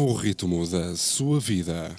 ao ritmo da sua vida.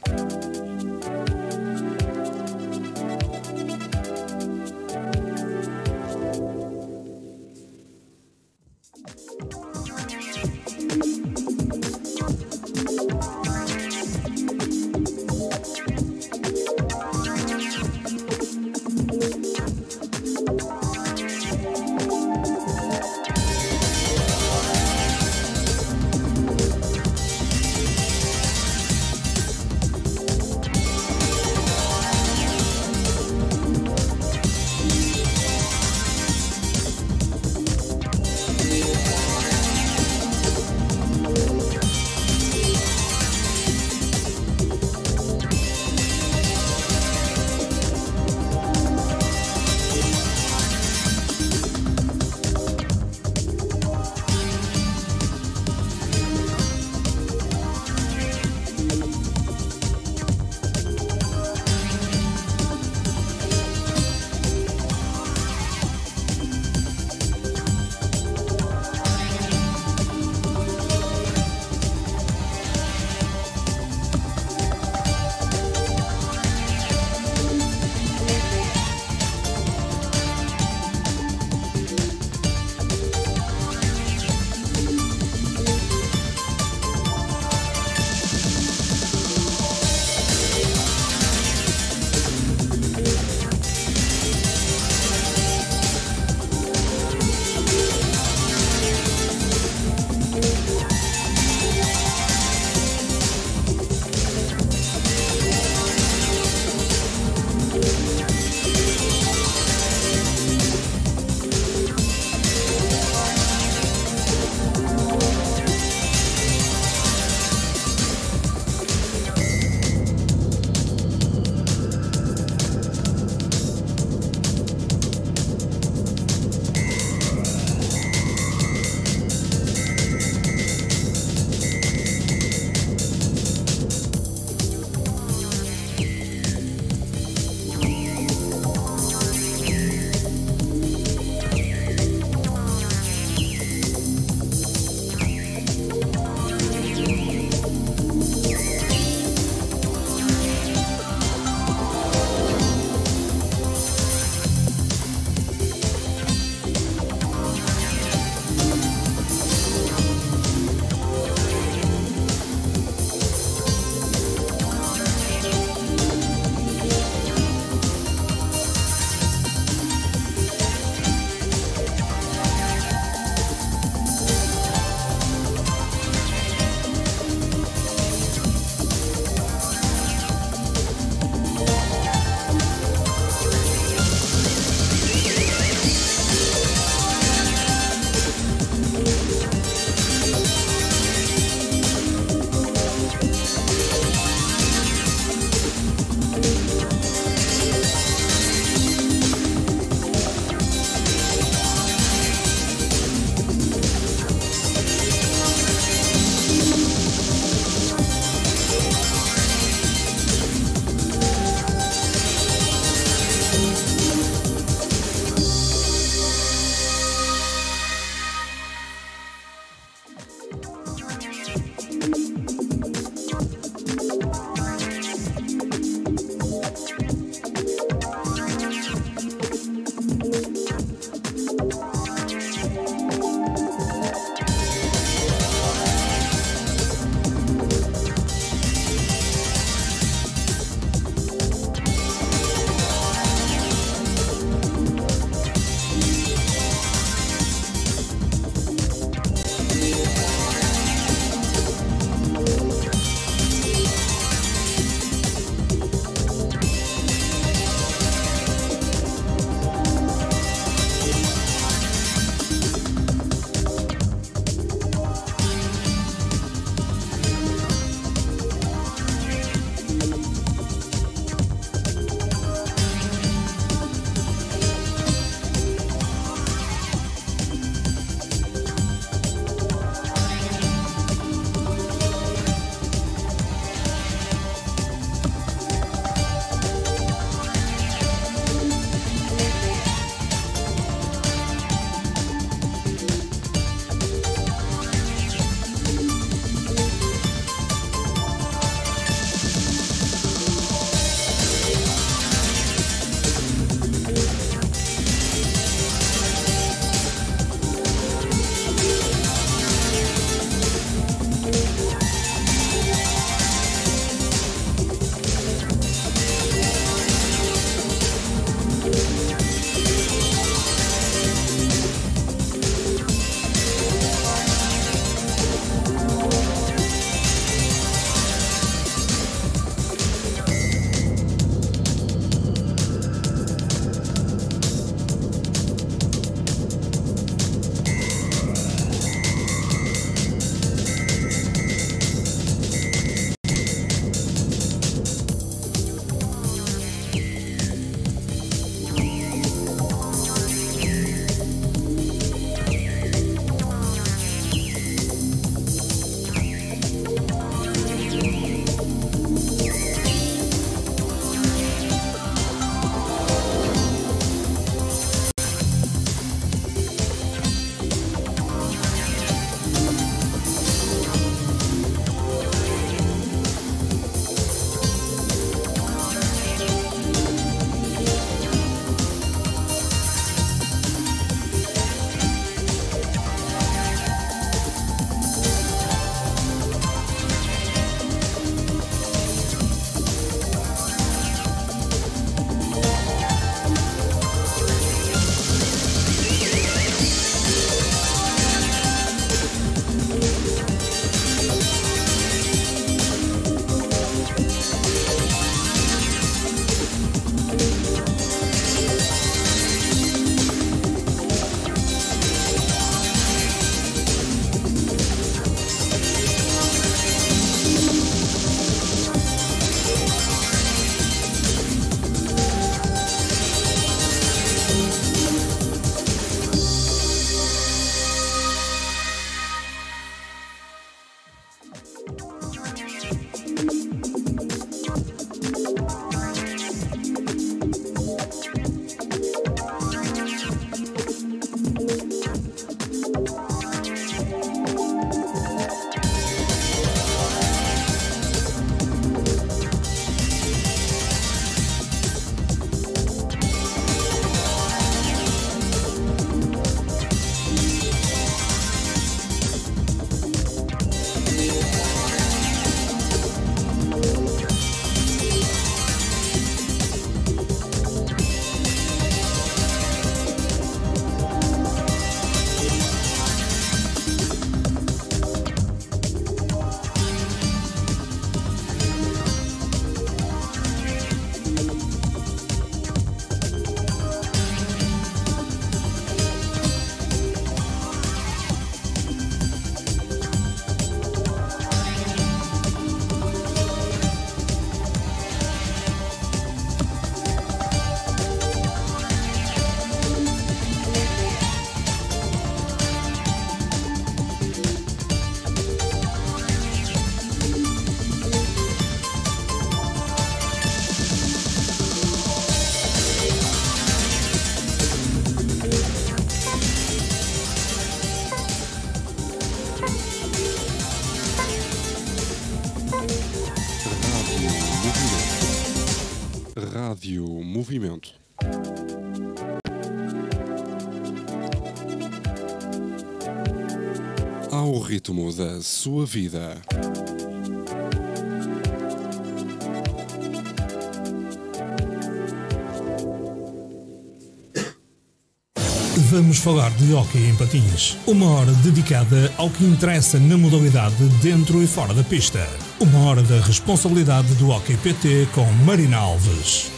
Da sua vida. Vamos falar de hóquei em patins. Uma hora dedicada ao que interessa na modalidade dentro e fora da pista. Uma hora da responsabilidade do Hockey PT com Marina Alves.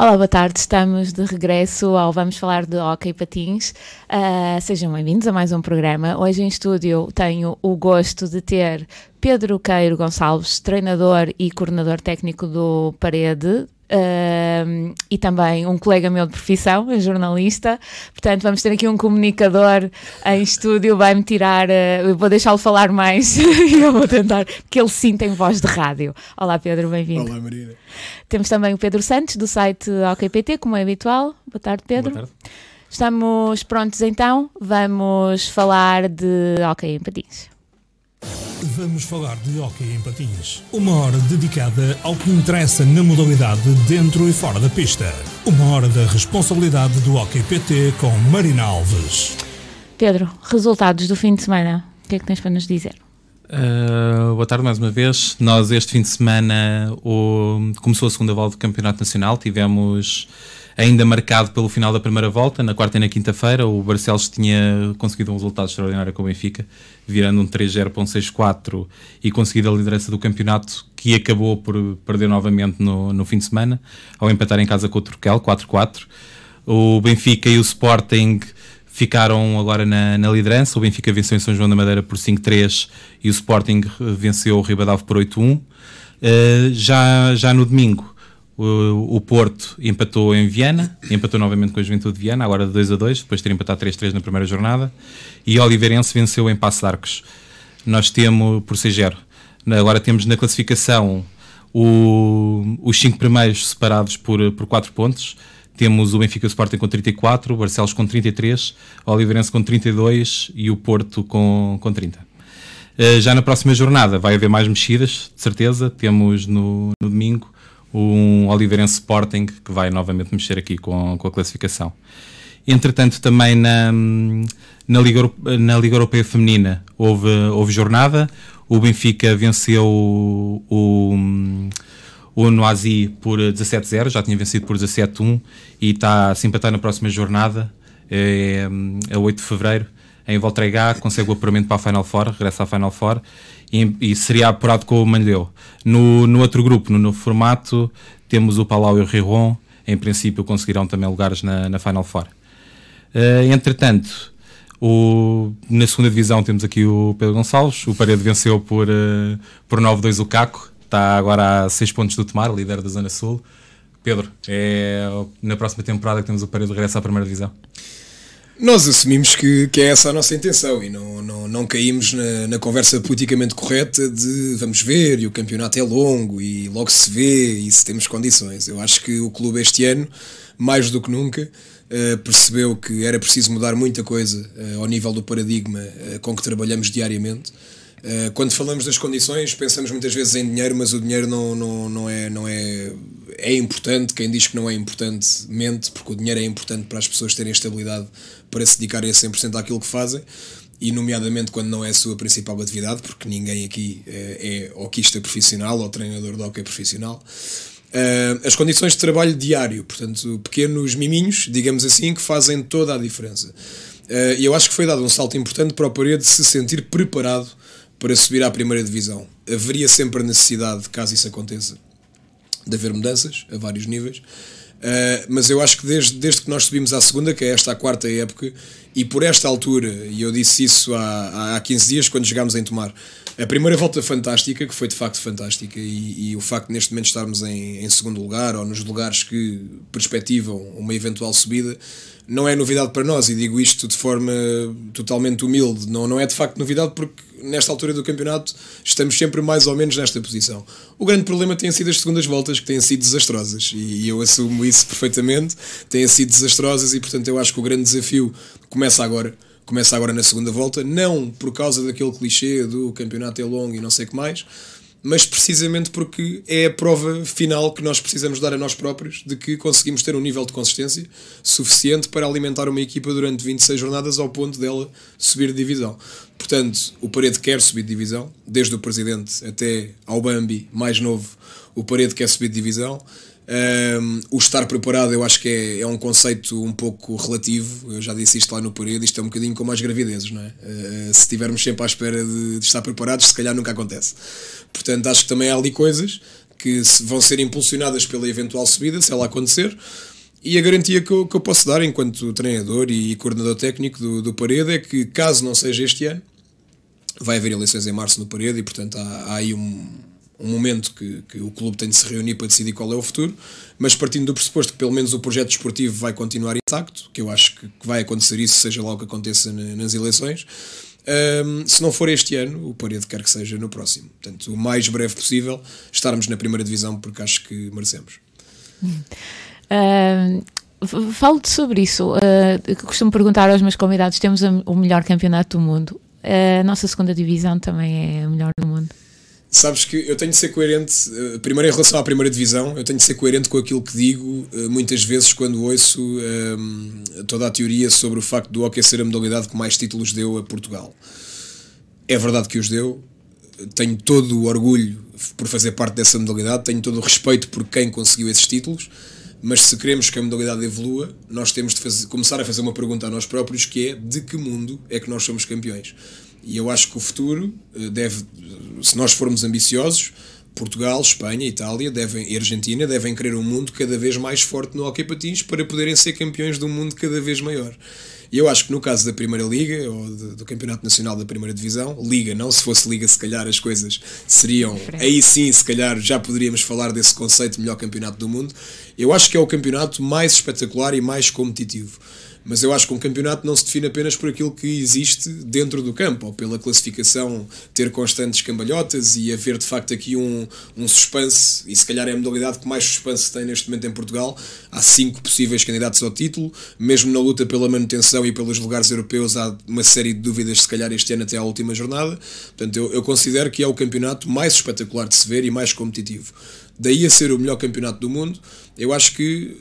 Olá, boa tarde. Estamos de regresso ao Vamos Falar de Hockey Patins. Uh, sejam bem-vindos a mais um programa. Hoje em estúdio tenho o gosto de ter Pedro Queiro Gonçalves, treinador e coordenador técnico do Parede, Uh, e também um colega meu de profissão, um jornalista. Portanto, vamos ter aqui um comunicador em estúdio, vai-me tirar. Uh, eu vou deixá-lo falar mais e eu vou tentar, porque ele sim tem voz de rádio. Olá, Pedro, bem-vindo. Olá, Marina. Temos também o Pedro Santos, do site OKPT, como é habitual. Boa tarde, Pedro. Boa tarde. Estamos prontos então, vamos falar de OK em patins. Vamos falar de hóquei em patins. Uma hora dedicada ao que interessa na modalidade dentro e fora da pista. Uma hora da responsabilidade do Hockey PT com Marina Alves. Pedro, resultados do fim de semana. O que é que tens para nos dizer? Uh, boa tarde mais uma vez. Nós este fim de semana o, começou a segunda volta do Campeonato Nacional. Tivemos ainda marcado pelo final da primeira volta, na quarta e na quinta-feira. O Barcelos tinha conseguido um resultado extraordinário com o Benfica, virando um 3-0 para um 6-4 e conseguido a liderança do campeonato, que acabou por perder novamente no, no fim de semana, ao empatar em casa com o Turquel, 4-4. O Benfica e o Sporting ficaram agora na, na, liderança. O Benfica venceu em São João da Madeira por 5-3 e o Sporting venceu o Ribadavia por 8-1. Uh, eh, já, já no domingo, o, o Porto empatou em Viana, empatou novamente com a Juventude de Viana, agora de 2 a 2, depois de ter empatado 3-3 na primeira jornada. E Oliveirense venceu em Passo de Arcos. Nós temos, por 6-0, agora temos na classificação o, os 5 primeiros separados por, por 4 pontos. Temos o Benfica Sporting com 34, o Barcelos com 33, o Oliveirense com 32 e o Porto com, com 30. Uh, eh, já na próxima jornada vai haver mais mexidas, de certeza. Temos no, no domingo um Oliveirense Sporting que vai novamente mexer aqui com, com a classificação. Entretanto, também na, na, Liga, na Liga Europeia Feminina houve, houve jornada. O Benfica venceu o, o, o Noisy por 17-0, já tinha vencido por 17-1 e está a se empatar na próxima jornada, é, é 8 de fevereiro, em Voltregá, consegue o apuramento para a Final Four, regressa à Final Four e, e seria apurado com o Manleu. No, no outro grupo, no novo formato, temos o Palau e o Riron, em princípio conseguirão também lugares na, na Final Four. Uh, entretanto, o, na segunda divisão temos aqui o Pedro Gonçalves, o Parede venceu por, uh, por 9-2 o Caco, está agora a 6 pontos do Tomar, líder da Zona Sul. Pedro, é na próxima temporada que temos o Parede regresso à primeira divisão. Nós assumimos que, que é essa a nossa intenção e não, não, não caímos na, na conversa politicamente correta de vamos ver e o campeonato é longo e logo se vê e se temos condições. Eu acho que o clube este ano, mais do que nunca, uh, percebeu que era preciso mudar muita coisa uh, ao nível do paradigma uh, com que trabalhamos diariamente. quando falamos das condições, pensamos muitas vezes em dinheiro, mas o dinheiro não, não, não, é, não é é importante, quem diz que não é importante mente, porque o dinheiro é importante para as pessoas terem estabilidade para se dedicarem a 100% àquilo que fazem, e nomeadamente quando não é a sua principal atividade, porque ninguém aqui é, é hoquista profissional ou treinador de hockey profissional. Uh, as condições de trabalho diário, portanto, pequenos miminhos, digamos assim, que fazem toda a diferença. Uh, e eu acho que foi dado um salto importante para o Parede se sentir preparado para subir à primeira divisão. Haveria sempre a necessidade, caso isso aconteça, de haver mudanças a vários níveis. Uh, mas eu acho que desde, desde que nós subimos à segunda, que é esta a quarta época, e por esta altura, e eu disse isso há, há 15 dias quando chegámos em Tomar, a primeira volta fantástica, que foi de facto fantástica, e, e o facto de neste momento estarmos em, em, segundo lugar, ou nos lugares que perspectivam uma eventual subida, não é novidade para nós, e digo isto de forma totalmente humilde, não, não é de facto novidade porque nesta altura do campeonato estamos sempre mais ou menos nesta posição. O grande problema tem sido as segundas voltas, que têm sido desastrosas, e eu assumo isso perfeitamente, têm sido desastrosas, e portanto eu acho que o grande desafio começa agora. Começa agora na segunda volta, não por causa daquele clichê do campeonato é longo e não sei o que mais, mas precisamente porque é a prova final que nós precisamos dar a nós próprios de que conseguimos ter um nível de consistência suficiente para alimentar uma equipa durante 26 jornadas ao ponto dela subir de divisão. Portanto, o Parede quer subir de divisão, desde o presidente até ao Bambi, mais novo, o Parede quer subir de divisão. Um, o estar preparado eu acho que é, é, um conceito um pouco relativo, eu já disse isto lá no parede, isto é um bocadinho como as gravidezes, não é? Uh, se estivermos sempre à espera de, de, estar preparados, se calhar nunca acontece. Portanto, acho que também há ali coisas que vão ser impulsionadas pela eventual subida, se ela acontecer, e a garantia que eu, que eu posso dar enquanto treinador e coordenador técnico do, do Parede é que, caso não seja este ano, vai haver eleições em março no Parede e, portanto, há, há aí um um momento que, que, o clube tem de se reunir para decidir qual é o futuro, mas partindo do pressuposto que pelo menos o projeto desportivo vai continuar intacto, que eu acho que, que vai acontecer isso, seja lá o que aconteça nas eleições. Um, se não for este ano, o Parede quer que seja no próximo. Portanto, o mais breve possível, estarmos na primeira divisão, porque acho que merecemos. Uh, Falo-te sobre isso. Uh, costumo perguntar aos meus convidados: temos o melhor campeonato do mundo. Uh, a nossa segunda divisão também é a melhor do mundo. Sabes que eu tenho de ser coerente, eh, primeiro em relação à primeira divisão, eu tenho de ser coerente com aquilo que digo eh, muitas vezes quando ouço ehm, toda a teoria sobre o facto do hockey ser a modalidade que mais títulos deu a Portugal. É verdade que os deu, tenho todo o orgulho por fazer parte dessa modalidade, tenho todo o respeito por quem conseguiu esses títulos, mas se queremos que a modalidade evolua, nós temos de fazer, começar a fazer uma pergunta a nós próprios que é de que mundo é que nós somos campeões? E eu acho que o futuro eh, deve, se nós formos ambiciosos, Portugal, Espanha, Itália devem, e Argentina devem querer um mundo cada vez mais forte no hockey patins para poderem ser campeões de um mundo cada vez maior. E eu acho que no caso da Primeira Liga, ou de, do Campeonato Nacional da Primeira Divisão, Liga, não se fosse Liga, se calhar as coisas seriam. Aí sim, se calhar já poderíamos falar desse conceito de melhor campeonato do mundo. Eu acho que é o campeonato mais espetacular e mais competitivo mas eu acho que um campeonato não se define apenas por aquilo que existe dentro do campo, ou pela classificação ter constantes cambalhotas e haver de facto aqui um, um suspense, e se calhar é a modalidade que mais suspense tem neste momento em Portugal. Há cinco possíveis candidatos ao título, mesmo na luta pela manutenção e pelos lugares europeus, há uma série de dúvidas, se calhar este ano até à última jornada. Portanto, eu, eu considero que é o campeonato mais espetacular de se ver e mais competitivo. Daí a ser o melhor campeonato do mundo, eu acho que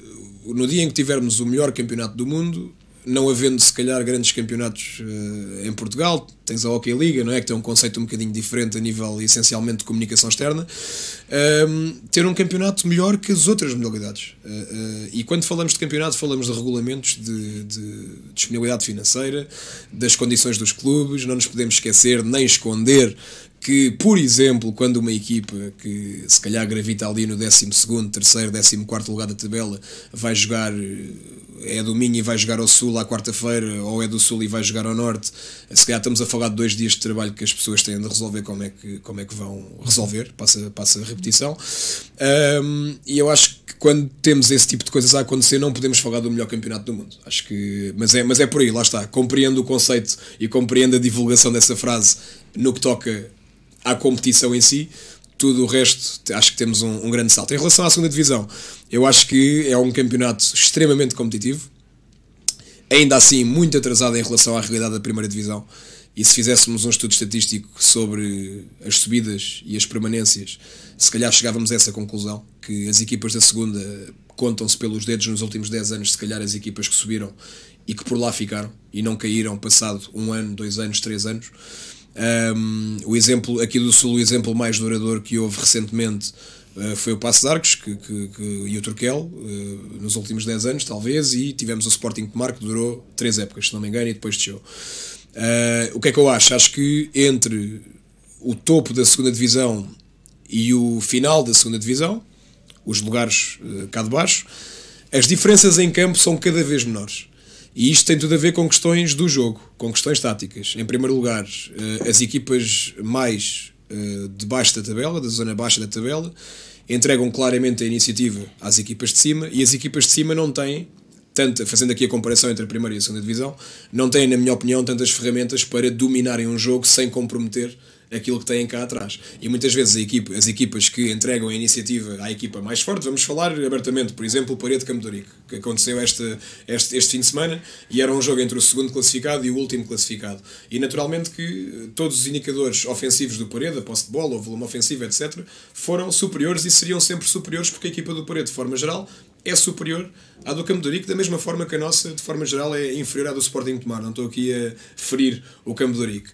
no dia em que tivermos o melhor campeonato do mundo, não havendo se calhar grandes campeonatos uh, em Portugal, tens a Hockey Liga, não é? Que tem um conceito um bocadinho diferente a nível essencialmente de comunicação externa, ehm, ter um campeonato melhor que as outras modalidades. Uh, uh, e quando falamos de campeonato, falamos de regulamentos, de, de, disponibilidade financeira, das condições dos clubes, não nos podemos esquecer nem esconder que, por exemplo, quando uma equipa que se calhar gravita ali no 12, 3, 14 lugar da tabela vai jogar, é do Minho e vai jogar ao Sul à quarta-feira, ou é do Sul e vai jogar ao Norte, se calhar estamos a falar de dois dias de trabalho que as pessoas têm de resolver como é que, como é que vão resolver, passa, passa a repetição. Um, e eu acho que quando temos esse tipo de coisas a acontecer, não podemos falar do melhor campeonato do mundo. Acho que, mas é, mas é por aí, lá está. Compreendo o conceito e compreendo a divulgação dessa frase no que toca à competição em si, tudo o resto acho que temos um, um, grande salto. Em relação à segunda divisão, eu acho que é um campeonato extremamente competitivo, ainda assim muito atrasado em relação à realidade da primeira divisão. E se fizéssemos um estudo estatístico sobre as subidas e as permanências, se calhar chegávamos a essa conclusão, que as equipas da segunda contam-se pelos dedos nos últimos 10 anos, se calhar as equipas que subiram e que por lá ficaram e não caíram passado um ano, dois anos, três anos. Um, o exemplo aqui do Sul, o exemplo mais duradouro que houve recentemente uh, foi o Passo de Arcos que, que, que, e o Turquel, uh, nos últimos 10 anos, talvez, e tivemos o Sporting Tomar que durou 3 épocas, se não me engano, e depois desceu. Uh, o que é que eu acho? Acho que entre o topo da segunda divisão e o final da segunda divisão, os lugares cá de baixo, as diferenças em campo são cada vez menores. E isto tem tudo a ver com questões do jogo, com questões táticas. Em primeiro lugar, eh, as equipas mais eh, de baixo da tabela, da zona baixa da tabela, entregam claramente a iniciativa às equipas de cima e as equipas de cima não têm tanto, fazendo aqui a comparação entre a primeira e a segunda divisão, não têm, na minha opinião, tantas ferramentas para dominarem um jogo sem comprometer aquilo que têm cá atrás. E muitas vezes equipa, as equipas que entregam a iniciativa à equipa mais forte, vamos falar abertamente, por exemplo, o Parede Campo de Rico, que aconteceu este, este, este fim de semana e era um jogo entre o segundo classificado e o último classificado. E naturalmente que todos os indicadores ofensivos do Parede, a posse de bola, o volume ofensivo, etc., foram superiores e seriam sempre superiores porque a equipa do Parede, de forma geral, é superior à do Campo de Rico, da mesma forma que a nossa, de forma geral, é inferior à do Sporting Tomar. Não estou aqui a ferir o Campo de Rico.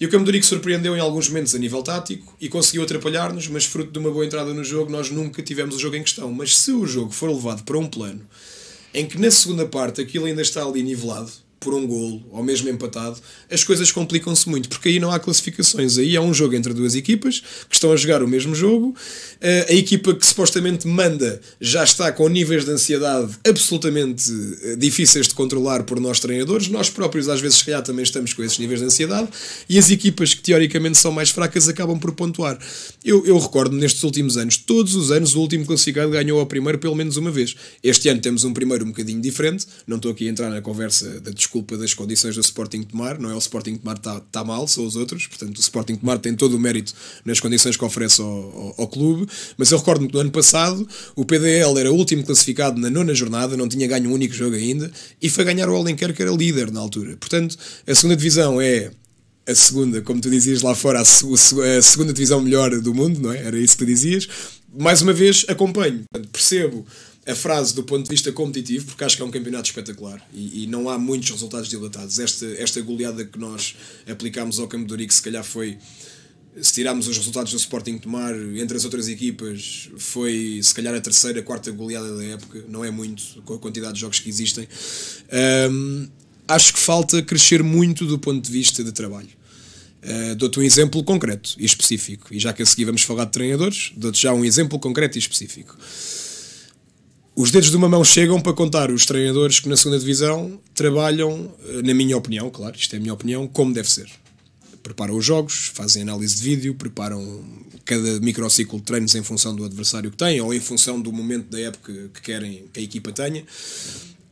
E o Campo de Rico surpreendeu em alguns momentos a nível tático e conseguiu atrapalhar-nos, mas fruto de uma boa entrada no jogo, nós nunca tivemos o jogo em questão. Mas se o jogo for levado para um plano em que na segunda parte aquilo ainda está ali nivelado, por um golo ou mesmo empatado, as coisas complicam-se muito, porque aí não há classificações. Aí há um jogo entre duas equipas que estão a jogar o mesmo jogo. Eh, a equipa que supostamente manda já está com níveis de ansiedade absolutamente eh, difíceis de controlar por nós treinadores. Nós próprios, às vezes, se calhar, também estamos com esses níveis de ansiedade. E as equipas que teoricamente são mais fracas acabam por pontuar. Eu, eu recordo nestes últimos anos, todos os anos, o último classificado ganhou ao primeiro pelo menos uma vez. Este ano temos um primeiro um bocadinho diferente. Não estou aqui a entrar na conversa da discussão culpa das condições do Sporting Tomar, não é o Sporting Tomar está tá mal, são os outros, portanto o Sporting Tomar tem todo o mérito nas condições que oferece ao, ao, ao clube, mas eu recordo-me que no ano passado o PDL era o último classificado na nona jornada, não tinha ganho um único jogo ainda, e foi ganhar o Alenquer que era líder na altura. Portanto, a segunda divisão é a segunda, como tu dizias lá fora, a, a, segunda divisão melhor do mundo, não é? Era isso que tu dizias. Mais uma vez, acompanho, percebo a frase do ponto de vista competitivo, porque acho que é um campeonato espetacular e, e, não há muitos resultados dilatados. Esta, esta goleada que nós aplicámos ao Campo de se calhar foi. Se tirarmos os resultados do Sporting Tomar entre as outras equipas, foi se calhar a terceira, quarta goleada da época, não é muito com a quantidade de jogos que existem. Um, acho que falta crescer muito do ponto de vista de trabalho. Uh, dou-te um exemplo concreto e específico, e já que a seguir vamos falar de treinadores, dou-te já um exemplo concreto e específico. Os dedos de uma mão chegam para contar os treinadores que na segunda divisão trabalham, eh, na minha opinião, claro, isto é a minha opinião, como deve ser. Preparam os jogos, fazem análise de vídeo, preparam cada microciclo de treinos em função do adversário que têm ou em função do momento da época que querem que a equipa tenha.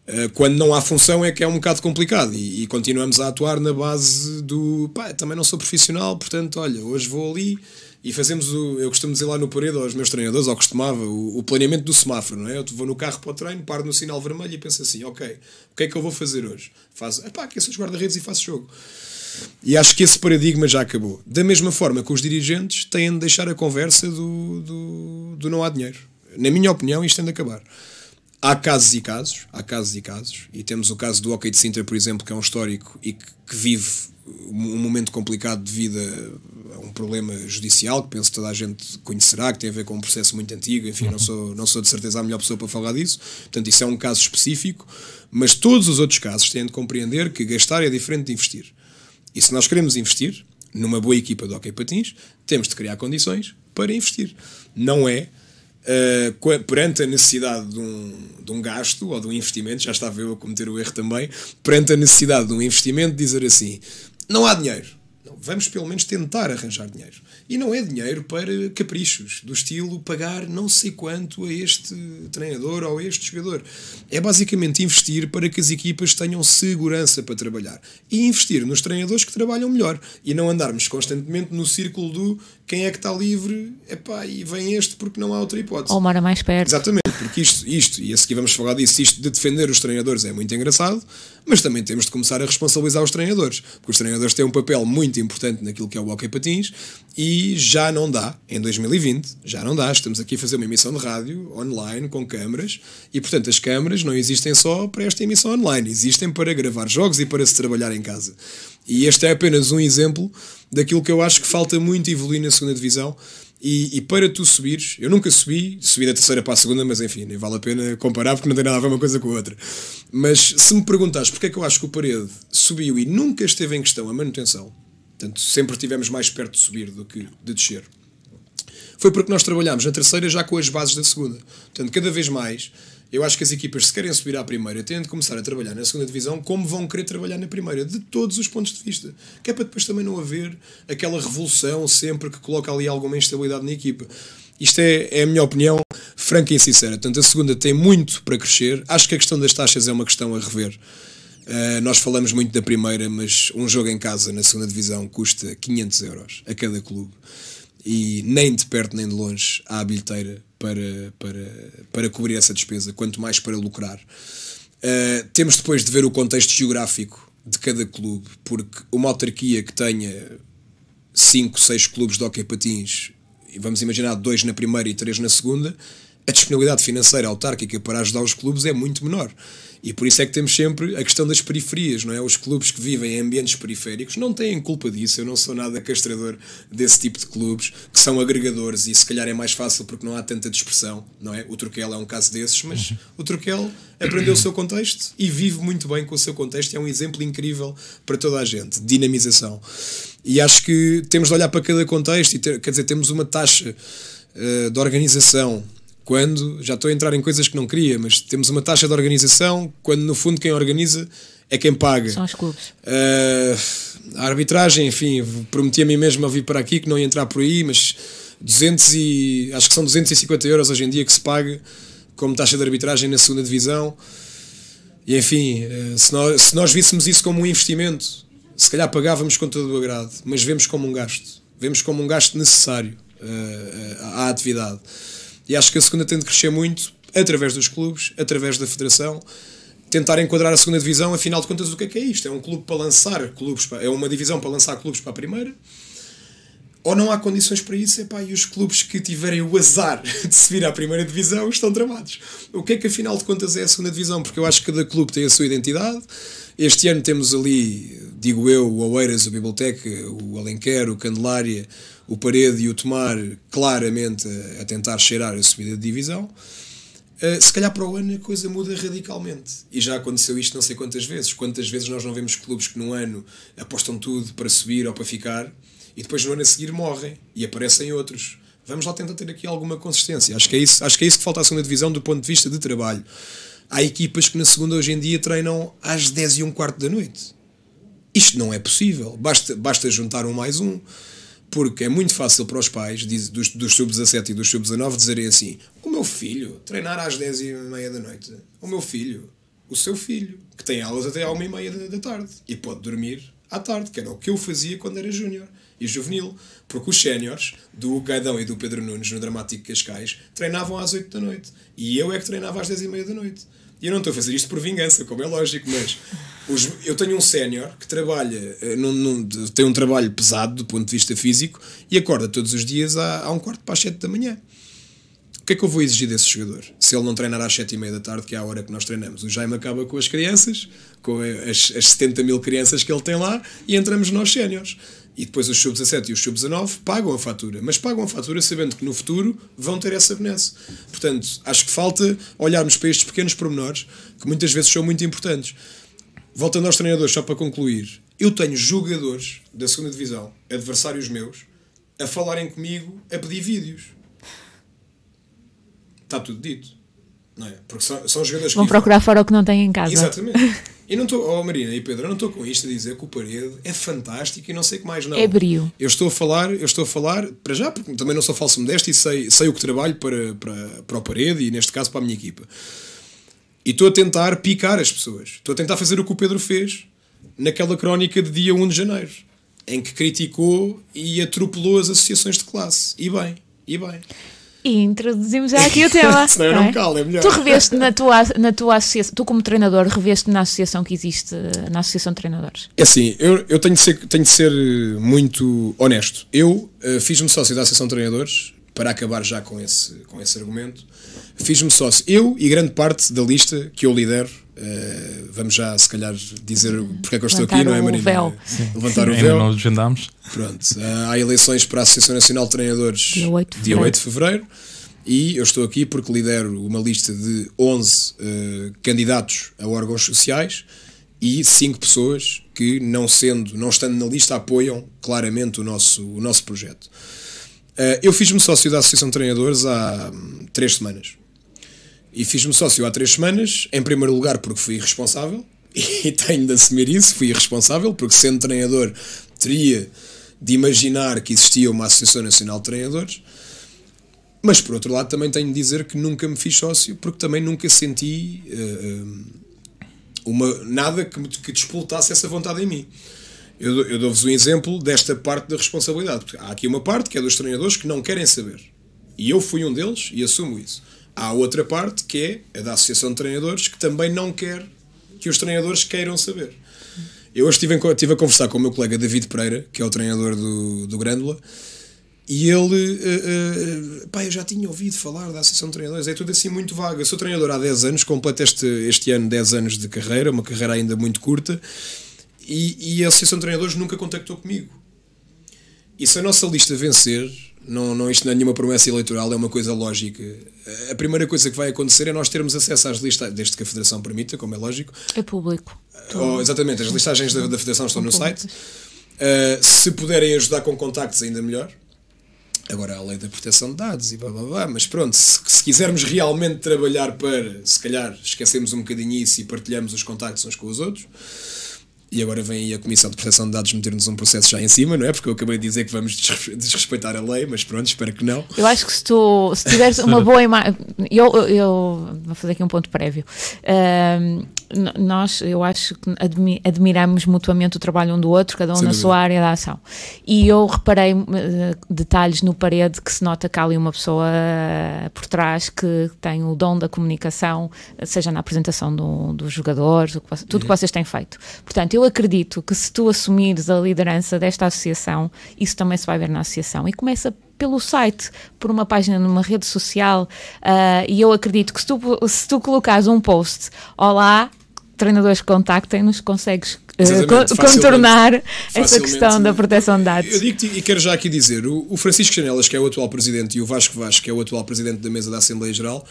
Eh, quando não há função é que é um bocado complicado e, e continuamos a atuar na base do pá, também não sou profissional, portanto, olha, hoje vou ali e fazemos o. Eu costumo dizer lá no parede aos meus treinadores, ou costumava, o, o, planeamento do semáforo, não é? Eu vou no carro para o treino, paro no sinal vermelho e penso assim: ok, o que é que eu vou fazer hoje? Faço, epá, aqueço os guarda-redes e faço jogo. E acho que esse paradigma já acabou. Da mesma forma que os dirigentes têm de deixar a conversa do, do, do não há dinheiro. Na minha opinião, isto tem de acabar. Há casos e casos, há casos e casos, e temos o caso do Hockey de Sintra, por exemplo, que é um histórico e que, que vive um momento complicado devido a um problema judicial que penso que toda a gente conhecerá, que tem a ver com um processo muito antigo, enfim, não sou, não sou de certeza a melhor pessoa para falar disso, portanto isso é um caso específico, mas todos os outros casos têm de compreender que gastar é diferente de investir. E se nós queremos investir numa boa equipa de hockey patins, temos de criar condições para investir. Não é uh, perante a necessidade de um, de um gasto ou de um investimento, já estava eu a cometer o erro também, perante a necessidade de um investimento, dizer assim: não há dinheiro. Não, vamos pelo menos tentar arranjar dinheiro. E não é dinheiro para caprichos, do estilo pagar não sei quanto a este treinador ou a este jogador. É basicamente investir para que as equipas tenham segurança para trabalhar. E investir nos treinadores que trabalham melhor. E não andarmos constantemente no círculo do quem é que está livre, epá, e vem este porque não há outra hipótese. Ou mora mais perto. Exatamente, porque isto, isto, e a seguir vamos falar disso, isto de defender os treinadores é muito engraçado, mas também temos de começar a responsabilizar os treinadores, porque os treinadores têm um papel muito importante naquilo que é o hockey patins e já não dá, em 2020, já não dá. Estamos aqui a fazer uma emissão de rádio online com câmaras e, portanto, as câmaras não existem só para esta emissão online, existem para gravar jogos e para se trabalhar em casa. E este é apenas um exemplo daquilo que eu acho que falta muito evoluir na segunda divisão. E, e, para tu subires, eu nunca subi, subi da terceira para a segunda, mas enfim, nem vale a pena comparar porque não tem nada a ver uma coisa com a outra. Mas se me perguntares porque é que eu acho que o Parede subiu e nunca esteve em questão a manutenção, portanto, sempre tivemos mais perto de subir do que de descer, foi porque nós trabalhámos na terceira já com as bases da segunda. Portanto, cada vez mais eu acho que as equipas, se querem subir à primeira, têm de começar a trabalhar na segunda divisão como vão querer trabalhar na primeira, de todos os pontos de vista. Que é para depois também não haver aquela revolução sempre que coloca ali alguma instabilidade na equipa. Isto é, é a minha opinião. franca e sincera. Portanto, a segunda tem muito para crescer. Acho que a questão das taxas é uma questão a rever. Uh, nós falamos muito da primeira, mas um jogo em casa na segunda divisão custa 500 euros a cada clube. E nem de perto nem de longe há a bilheteira para, para, para cobrir essa despesa, quanto mais para lucrar. Uh, temos depois de ver o contexto geográfico de cada clube, porque uma autarquia que tenha 5, 6 clubes de hockey patins, e vamos imaginar dois na primeira e três na segunda, a disponibilidade financeira autárquica para ajudar os clubes é muito menor. E por isso é que temos sempre a questão das periferias, não é? Os clubes que vivem em ambientes periféricos não têm culpa disso. Eu não sou nada castrador desse tipo de clubes, que são agregadores e se calhar é mais fácil porque não há tanta dispersão, não é? O Turquel é um caso desses, mas o Turquel aprendeu o seu contexto e vive muito bem com o seu contexto. É um exemplo incrível para toda a gente. Dinamização. E acho que temos de olhar para cada contexto e ter, quer dizer, temos uma taxa uh, de organização quando já estou a entrar em coisas que não queria, mas temos uma taxa de organização quando no fundo quem organiza é quem paga. São os clubes. Uh, a arbitragem, enfim, prometi a mim mesmo a vir para aqui que não ia entrar por aí, mas 200 e acho que são 250 euros hoje em dia que se paga como taxa de arbitragem na segunda divisão. E enfim, uh, se nós, se nós víssemos isso como um investimento, se calhar pagávamos com todo o agrado, mas vemos como um gasto. Vemos como um gasto necessário uh, à atividade. E acho que a segunda tem de crescer muito através dos clubes, através da federação, tentar enquadrar a segunda divisão, afinal de contas, o que é que é isto? É um clube para lançar clubes, para, é uma divisão para lançar clubes para a primeira, ou não há condições para isso, epá, e os clubes que tiverem o azar de se vir à primeira divisão estão tramados. O que é que afinal de contas é a segunda divisão? Porque eu acho que cada clube tem a sua identidade. Este ano temos ali, digo eu, o Oeiras, o Biblioteca, o Alenquer, o Candelária, o Parede e o Tomar claramente a, a tentar cheirar a subida de divisão. Uh, se calhar para o ano a coisa muda radicalmente. E já aconteceu isto não sei quantas vezes. Quantas vezes nós não vemos clubes que num ano apostam tudo para subir ou para ficar e depois no ano a seguir morrem e aparecem outros. Vamos lá tentar ter aqui alguma consistência. Acho que é isso, acho que é isso que falta à segunda divisão do ponto de vista de trabalho. Há equipas que na segunda hoje em dia treinam às 10 e um quarto da noite. Isto não é possível. Basta, basta juntar um mais um porque é muito fácil para os pais diz, dos, dos sub-17 e dos sub-19 dizerem assim: o meu filho treinar às 10 e meia da noite. O meu filho, o seu filho, que tem aulas até à 1 e meia da, da tarde e pode dormir à tarde, que era o que eu fazia quando era júnior e juvenil, porque os séniores do Gaidão e do Pedro Nunes no Dramático Cascais treinavam às 8 da noite e eu é que treinava às 10 e meia da noite. E eu não estou a fazer isto por vingança, como é lógico, mas os, eu tenho um sénior que trabalha, eh, num, num, tem um trabalho pesado do ponto de vista físico e acorda todos os dias a, um quarto para as 7 da manhã. O que é que eu vou exigir desse jogador? Se ele não treinar às 7 e meia da tarde, que é a hora que nós treinamos. O Jaime acaba com as crianças, com as, as 70 mil crianças que ele tem lá, e entramos nós séniores. E depois os sub-17 e os sub-19 pagam a fatura, mas pagam a fatura sabendo que no futuro vão ter essa benesse. Portanto, acho que falta olharmos para estes pequenos pormenores que muitas vezes são muito importantes. Voltando aos treinadores, só para concluir, eu tenho jogadores da segunda divisão, adversários meus, a falarem comigo a pedir vídeos. Está tudo dito. Não é? Porque são, são jogadores Vão procurar fora o que não têm em casa. Exatamente. E não estou, oh Marina e Pedro, eu não estou com isto a dizer que o parede é fantástico e não sei o que mais não. É brio. Eu estou a falar, eu estou a falar, para já, porque também não sou falso modesto e sei, sei o que trabalho para, para, para o parede e neste caso para a minha equipa. E estou a tentar picar as pessoas. Estou a tentar fazer o que o Pedro fez naquela crónica de dia 1 de janeiro, em que criticou e atropelou as associações de classe. E bem, e bem. E introduzimos já aqui o tema. Senão eu não, é? calo, é melhor. Tu reveste na tua, na tua associação, tu como treinador, reveste na associação que existe, na Associação de Treinadores? É assim, eu, eu tenho, de ser, tenho de ser muito honesto. Eu uh, fiz-me sócio da Associação de Treinadores, para acabar já com esse, com esse argumento. Fiz-me sócio, eu e grande parte da lista que eu lidero. Uh, vamos já, se calhar, dizer porque é que eu estou aqui, não é, Marina? Véu. Levantar o véu. Nós agendámos. Pronto, uh, há eleições para a Associação Nacional de Treinadores dia 8 de, dia 8 de fevereiro. E eu estou aqui porque lidero uma lista de 11 uh, eh, candidatos a órgãos sociais e 5 pessoas que, não sendo, não estando na lista, apoiam claramente o nosso, o nosso projeto. Uh, eu fiz-me sócio da Associação de Treinadores há 3 hum, semanas. E fiz-me sócio há 3 semanas, em primeiro lugar porque fui irresponsável, e tenho de assumir isso, fui irresponsável, porque sendo treinador teria de imaginar que existia uma Associação Nacional de Treinadores Mas por outro lado, também tenho de dizer que nunca me fiz sócio, porque também nunca senti uh, uma, nada que, me, que despoltasse essa vontade em mim. Eu, eu dou-vos um exemplo desta parte da responsabilidade. Porque há aqui uma parte que é dos treinadores que não querem saber. E eu fui um deles e assumo isso. Há outra parte que é a da Associação de Treinadores que também não quer que os treinadores queiram saber. Eu hoje estive, estive a conversar com o meu colega David Pereira, que é o treinador do, do Grândola, e ele, uh, uh, pá, eu já tinha ouvido falar da Associação de Treinadores, é tudo assim muito vago. Eu sou treinador há 10 anos, completo este, este ano 10 anos de carreira, uma carreira ainda muito curta, e, e a Associação de Treinadores nunca contactou comigo. E se a nossa lista vencer, não, não, isto não é nenhuma promessa eleitoral, é uma coisa lógica. A primeira coisa que vai acontecer é nós termos acesso às listas, desde que a Federação permita, como é lógico. É público. Oh, exatamente, as listagens da, da Federação estão no site. Uh, se puderem ajudar com contactos, ainda melhor. Agora a lei da proteção de dados e blá blá blá, mas pronto, se, se, quisermos realmente trabalhar para, se calhar, esquecemos um bocadinho isso e partilhamos os contactos uns com os outros e agora vem aí a Comissão de Proteção de Dados meter-nos um processo já em cima, não é? Porque eu acabei de dizer que vamos desrespeitar a lei, mas pronto, espero que não. Eu acho que se tu se tiveres uma boa imagem. Eu, eu, vou fazer aqui um ponto prévio. Uh, nós, eu acho que admiramos mutuamente o trabalho um do outro, cada um Sem na dúvida. sua área da ação. E eu reparei uh, detalhes no parede que se nota que há ali uma pessoa uh, por trás que tem o dom da comunicação, seja na apresentação do, dos jogadores, tudo uhum. que vocês têm feito. Portanto, eu acredito que se tu assumires a liderança desta associação, isso também se vai ver na associação. E começa pelo site, por uma página numa rede social, uh, e eu acredito que se tu, se tu colocares um post, olá, treinadores contactem-nos, consegues uh, contornar essa questão da proteção de dados. Eu digo e quero já aqui dizer, o, Francisco Chanelas, que é o atual presidente, e o Vasco Vasco, que é o atual presidente da mesa da Assembleia Geral,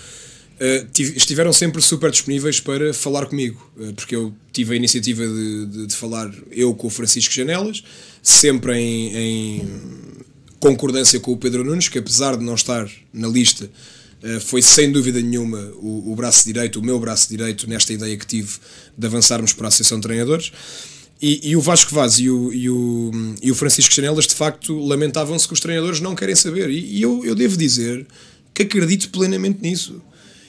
Uh, estiveram sempre super disponíveis para falar comigo, uh, porque eu tive a iniciativa de, de, de, falar eu com o Francisco Janelas, sempre em, em, concordância com o Pedro Nunes, que apesar de não estar na lista, uh, foi sem dúvida nenhuma o, o, braço direito, o meu braço direito, nesta ideia que tive de avançarmos para a Associação de Treinadores. E, e o Vasco Vaz e o, e, o, e o Francisco Janelas, de facto, lamentavam-se que os treinadores não querem saber. E, e eu, eu devo dizer que acredito plenamente nisso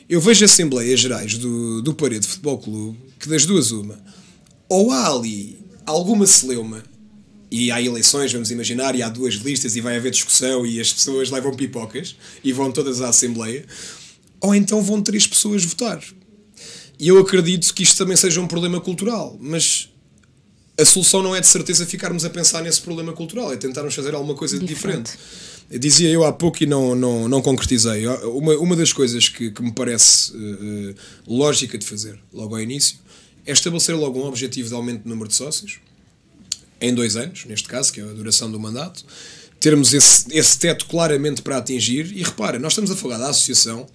eu vejo Assembleias Gerais do, do Parede Futebol Clube que das duas uma, ou há ali alguma celeuma e há eleições, vamos imaginar, e há duas listas e vai haver discussão e as pessoas levam pipocas e vão todas à Assembleia, ou então vão três pessoas votar. E eu acredito que isto também seja um problema cultural, mas a solução não é de certeza ficarmos a pensar nesse problema cultural, é tentarmos fazer alguma coisa de diferente. diferente. Dizia eu há pouco e não, não, não concretizei. Uma, uma das coisas que, que me parece uh, lógica de fazer logo ao início é estabelecer logo um objetivo de aumento do número de sócios, em dois anos, neste caso, que é a duração do mandato, termos esse, esse teto claramente para atingir. E repara, nós estamos a falar da associação,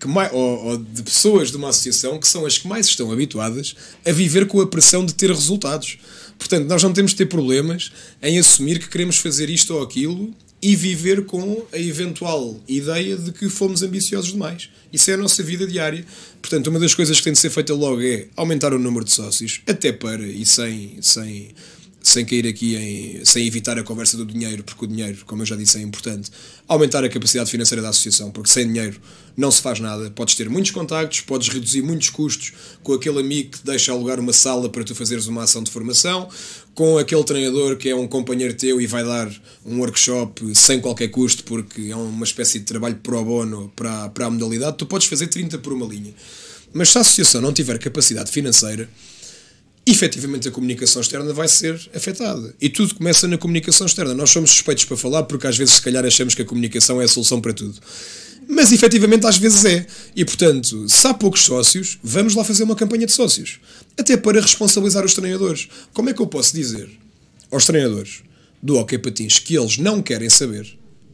que mais, ou, ou de pessoas de uma associação que são as que mais estão habituadas a viver com a pressão de ter resultados. Portanto, nós não temos de ter problemas em assumir que queremos fazer isto ou aquilo e viver com a eventual ideia de que fomos ambiciosos demais. Isso é a nossa vida diária. Portanto, uma das coisas que tem de ser feita logo é aumentar o número de sócios, até para, e sem, sem, sem cair aqui em. sem evitar a conversa do dinheiro, porque o dinheiro, como eu já disse, é importante, aumentar a capacidade financeira da associação, porque sem dinheiro não se faz nada. Podes ter muitos contactos, podes reduzir muitos custos com aquele amigo que deixa alugar uma sala para tu fazeres uma ação de formação, com aquele treinador que é um companheiro teu e vai dar um workshop sem qualquer custo, porque é uma espécie de trabalho pro bono para, para a modalidade, tu podes fazer 30 por uma linha. Mas se a associação não tiver capacidade financeira, efetivamente a comunicação externa vai ser afetada. E tudo começa na comunicação externa. Nós somos suspeitos para falar porque às vezes, se calhar, achamos que a comunicação é a solução para tudo mas efetivamente às vezes é. E portanto, se há poucos sócios, vamos lá fazer uma campanha de sócios. Até para responsabilizar os treinadores. Como é que eu posso dizer aos treinadores do Hockey Patins que eles não querem saber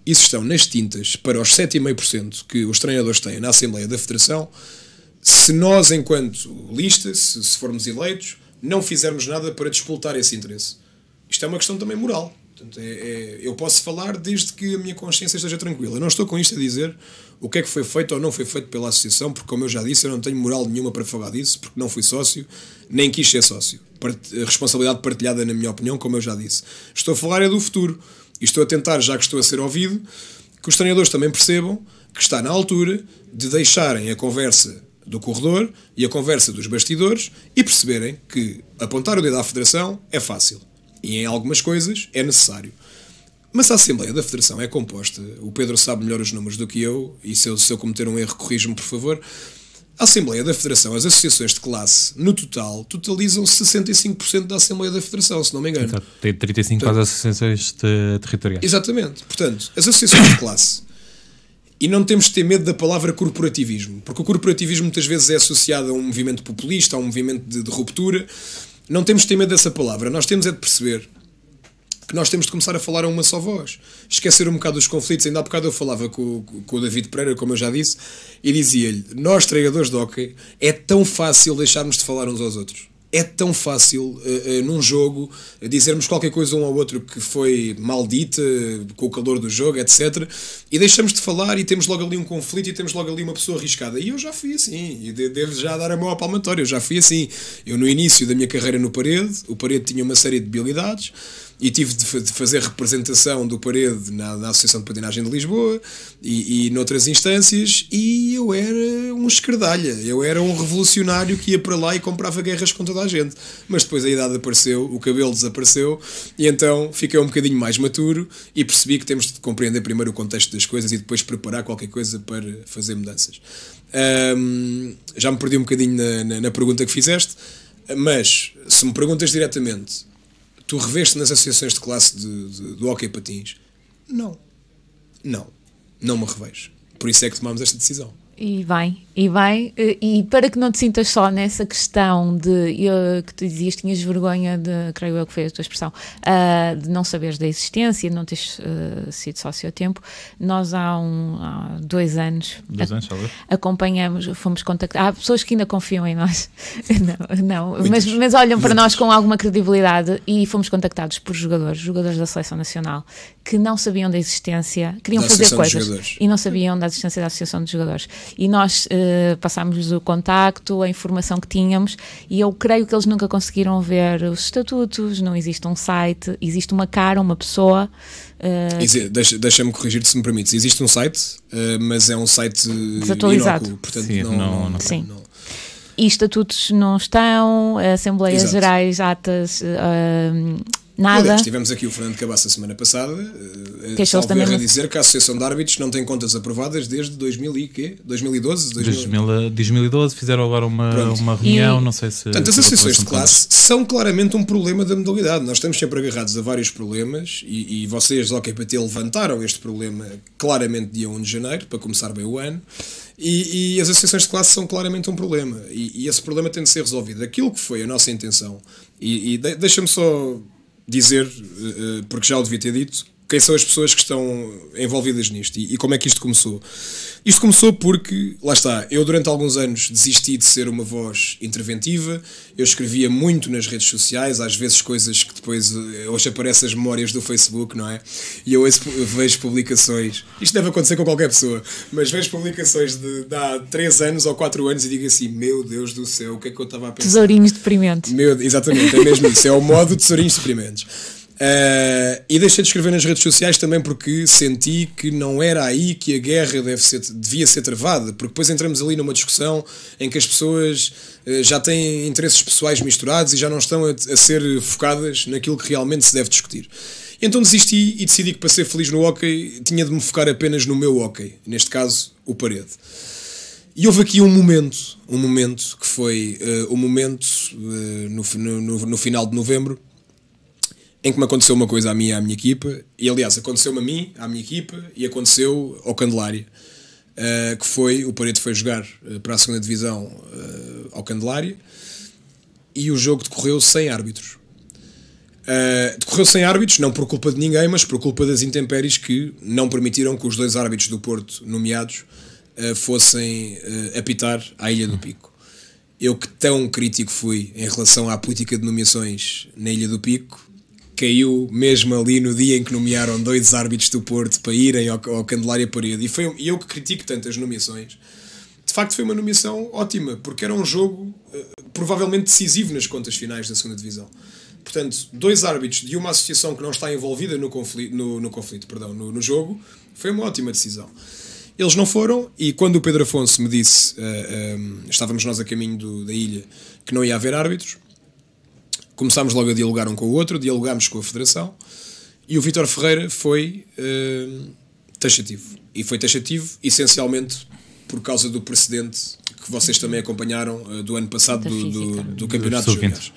se estão nas tintas para os 7,5% que os treinadores têm na Assembleia da Federação, se nós, enquanto lista, se formos eleitos, não fizermos nada para despoltar esse interesse? Isto é uma questão também moral. Portanto, é, é, eu posso falar desde que a minha consciência esteja tranquila. Eu não estou com isto a dizer o que é que foi feito ou não foi feito pela associação, porque, como eu já disse, eu não tenho moral nenhuma para falar disso, porque não fui sócio, nem quis ser sócio. Responsabilidade partilhada, na minha opinião, como eu já disse. Estou a falar é do futuro. E estou a tentar, já que estou a ser ouvido, que os treinadores também percebam que está na altura de deixarem a conversa do corredor e a conversa dos bastidores e perceberem que apontar o dedo à Federação é fácil e em algumas coisas é necessário. Mas a Assembleia da Federação é composta, o Pedro sabe melhor os números do que eu, e se eu, se eu cometer um erro, corrijo-me por favor. A Assembleia da Federação, as associações de classe, no total, totalizam 65% da Assembleia da Federação, se não me engano. Exato. Tem 35 para as associações de- territoriais. Exatamente. Portanto, as associações de classe. E não temos de ter medo da palavra corporativismo, porque o corporativismo muitas vezes é associado a um movimento populista, a um movimento de, de ruptura. Não temos de ter medo dessa palavra. Nós temos é de perceber que nós temos de começar a falar a uma só voz. Esquecer um bocado os conflitos. Ainda há bocado eu falava com, com- o David Pereira, como eu já disse, e dizia-lhe: Nós, treinadores de hockey, é tão fácil deixarmos de falar uns aos outros. É tão fácil, eh, eh, num jogo, dizermos qualquer coisa um ao outro que foi maldita, com o calor do jogo, etc. E deixamos de falar e temos logo ali um conflito e temos logo ali uma pessoa arriscada. E eu já fui assim, e de- devo já dar a mão à palmatória, eu já fui assim. Eu, no início da minha carreira no Parede, o Parede tinha uma série de debilidades e tive de, de fazer representação do Parede na, na Associação de Patinagem de Lisboa e, e noutras instâncias e eu era um esquerdalha, eu era um revolucionário que ia para lá e comprava guerras com toda a gente. Mas depois a idade apareceu, o cabelo desapareceu e então fiquei um bocadinho mais maturo e percebi que temos de compreender primeiro o contexto das coisas e depois preparar qualquer coisa para fazer mudanças. Ahm, já me perdi um bocadinho na, na- na pergunta que fizeste, mas se me perguntas diretamente tu reveste nas associações de classe de, de, do hockey patins? Não. Não. Não me revejo. Por isso é que tomamos esta decisão. E bem, e bem, eh, e para que não te sintas só nessa questão de eh, que tu dizias tinhas vergonha de, creio eu que foi a tua expressão, ah, de não saberes da existência, de não teres eh, sido sócio a tempo, nós há, um, há dois anos Dois anos, talvez. acompanhamos, fomos contactados. Há pessoas que ainda confiam em nós, não, não mas, mas olham para nós com alguma credibilidade e fomos contactados por jogadores, jogadores da Seleção Nacional, que não sabiam da existência, queriam Da fazer coisas e não sabiam da existência da Associação de Jogadores. E nós eh, passámos o contacto, a informação que tínhamos, e eu creio que eles nunca conseguiram ver os estatutos, não existe um site, existe uma cara, uma pessoa. eh, Exi- deixa- Deixa-me corrigir-te se me permites. Existe um site, eh, mas é um site Desatualizado. inócuo, portanto Sim, não, não- não- não- Sim. não- e estatutos não estão, Assembleias Exato. Gerais, atas, eh, nada. Aliás, tivemos aqui o Fernando Cabaça a semana passada, uh, Queixou-se também, a dizer que a Associação de Árbitros não tem contas aprovadas desde 2000 e quê? 2012? 2000? 2000, 2012 fizeram agora uma, Pronto. uma reunião, E- não sei se. Portanto, as associações de classe são claramente um problema da modalidade. Nós estamos sempre agarrados a vários problemas e, e vocês, do OKPT, levantaram este problema claramente dia 1 de janeiro, para começar bem o ano. E, e as associações de classe são claramente um problema. E, e esse problema tem de ser resolvido. Aquilo que foi a nossa intenção, e, e de- deixa-me só dizer, eh, eh, porque já o devia ter dito, quem são as pessoas que estão envolvidas nisto e, e como é que isto começou. Isto começou porque, lá está, eu durante alguns anos desisti de ser uma voz interventiva, eu escrevia muito nas redes sociais, às vezes coisas que depois, eh, hoje aparecem as memórias do Facebook, não é? E eu vejo publicações, isto deve acontecer com qualquer pessoa, mas vejo publicações de, de há 3 anos ou 4 anos e digo assim, meu Deus do céu, o que é que eu estava a pensar? Tesourinhos deprimentes. Meu, exatamente, é mesmo isso. É o modo tesourinhos suprimentes. Uh, e deixei de escrever nas redes sociais também porque senti que não era aí que a guerra deve ser, devia ser travada, porque depois entramos ali numa discussão em que as pessoas uh, já têm interesses pessoais misturados e já não estão a, a ser focadas naquilo que realmente se deve discutir. Então desisti e decidi que para ser feliz no hockey tinha de me focar apenas no meu hockey, neste caso o parede. E houve aqui um momento, um momento que foi uh, o momento uh, no, no, no, final de novembro em que me aconteceu uma coisa a mim e à minha equipa, e aliás aconteceu-me a mim, à minha equipa, e aconteceu ao Candelária, uh, que foi, o Paredes foi jogar uh, para a segunda divisão uh, ao Candelária, e o jogo decorreu sem árbitros. Uh, decorreu sem árbitros, não por culpa de ninguém, mas por culpa das intempéries que não permitiram que os dois árbitros do Porto nomeados fossem apitar à Ilha do Pico. Eu que tão crítico fui em relação à política de nomeações na Ilha do Pico, caiu mesmo ali no dia em que nomearam dois árbitros do Porto para irem ao, ao Candelária Parede. E foi eu que critico tantas nomeações. De facto, foi uma nomeação ótima, porque era um jogo uh, provavelmente decisivo nas contas finais da segunda Divisão portanto, dois árbitros de uma associação que não está envolvida no conflito, no, no conflito perdão, no, no, jogo, foi uma ótima decisão. Eles não foram, e quando o Pedro Afonso me disse, uh, um, estávamos nós a caminho do, da ilha, que não ia haver árbitros, começámos logo a dialogar um com o outro, dialogámos com a Federação, e o Vítor Ferreira foi uh, taxativo. E foi taxativo, essencialmente, por causa do precedente que vocês também acompanharam uh, do ano passado do, do, do, Campeonato de Júniores.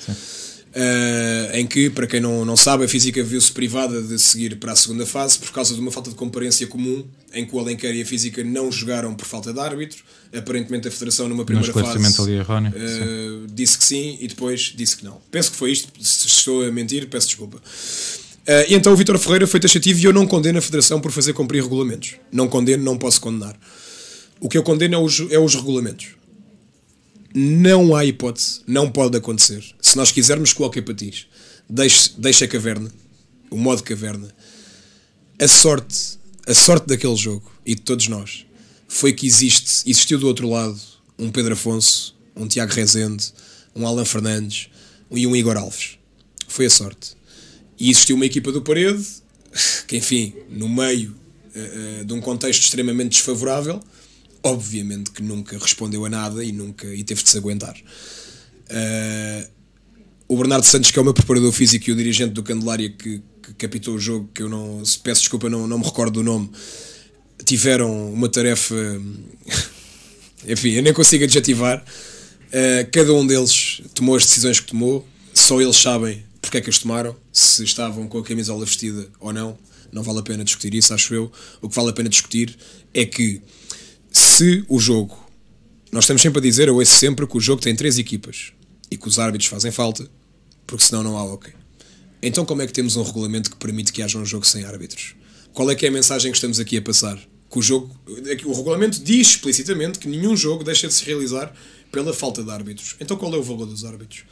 Uh, em que, para quem não, não sabe, a física viu-se privada de seguir para a segunda fase por causa de uma falta de comparência comum, em que o Alenquer e a física não jogaram por falta de árbitro. Aparentemente, a Federação, numa primeira fase, ali uh, disse que sim e depois disse que não. Penso que foi isto. Se estou a mentir, peço desculpa. Uh, e então o Vitor Ferreira foi taxativo e eu não condeno a Federação por fazer cumprir regulamentos. Não condeno, não posso condenar. O que eu condeno é os, é os regulamentos não há hipótese, não pode acontecer. Se nós quisermos que o hockey patins deixe, deixe a caverna, o modo caverna, a sorte, a sorte daquele jogo e de todos nós foi que existe, existiu do outro lado um Pedro Afonso, um Tiago Rezende, um Alan Fernandes e um Igor Alves. Foi a sorte. E existiu uma equipa do Parede, que enfim, no meio uh, uh, de um contexto extremamente desfavorável, obviamente que nunca respondeu a nada e nunca e teve de se aguentar. Uh, o Bernardo Santos, que é o meu preparador físico e o dirigente do Candelária que, que capitou o jogo, que eu não peço desculpa, não, não me recordo do nome, tiveram uma tarefa. Enfim, eu nem consigo adjetivar. Uh, cada um deles tomou as decisões que tomou, só eles sabem porque é que as tomaram, se estavam com a camisola vestida ou não. Não vale a pena discutir isso, acho eu. O que vale a pena discutir é que se o jogo. Nós estamos sempre a dizer, eu ouço sempre que o jogo tem três equipas e que os árbitros fazem falta, porque senão não há ok. Então, como é que temos um regulamento que permite que haja um jogo sem árbitros? Qual é que é a mensagem que estamos aqui a passar? Que o jogo. É o regulamento diz explicitamente que nenhum jogo deixa de se realizar pela falta de árbitros. Então, qual é o valor dos árbitros?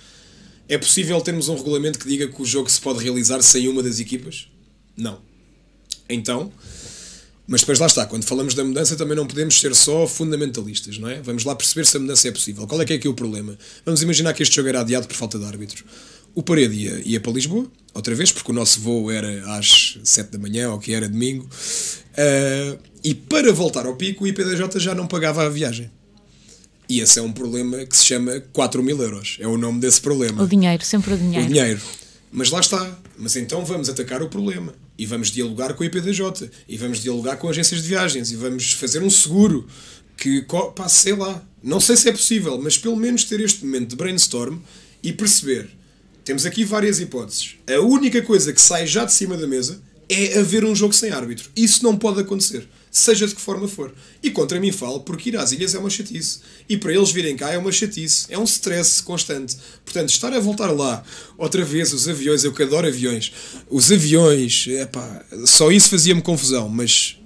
É possível termos um regulamento que diga que o jogo se pode realizar sem uma das equipas? Não. Então, mas depois lá está, quando falamos da mudança também não podemos ser só fundamentalistas, não é? Vamos lá perceber se a mudança é possível. Qual é que é aqui o problema? Vamos imaginar que este jogo era adiado por falta de árbitros. O Parede ia, ia para Lisboa, outra vez, porque o nosso voo era às 7 da manhã, ou que era domingo, uh, e para voltar ao pico o IPDJ já não pagava a viagem. E esse é um problema que se chama 4 mil euros. É o nome desse problema. O dinheiro, sempre o dinheiro. O dinheiro. Mas lá está. Mas então vamos atacar o problema e vamos dialogar com a IPDJ e vamos dialogar com agências de viagens e vamos fazer um seguro que, pá, sei lá, não sei se é possível, mas pelo menos ter este momento de brainstorm e perceber. Temos aqui várias hipóteses. A única coisa que sai já de cima da mesa é haver um jogo sem árbitro. Isso não pode acontecer seja de que forma for. E contra mim falo porque ir às ilhas é uma chatice. E para eles virem cá é uma chatice. É um stress constante. Portanto, estar a voltar lá outra vez, os aviões, eu que adoro aviões, os aviões, epá, só isso fazia-me confusão. Mas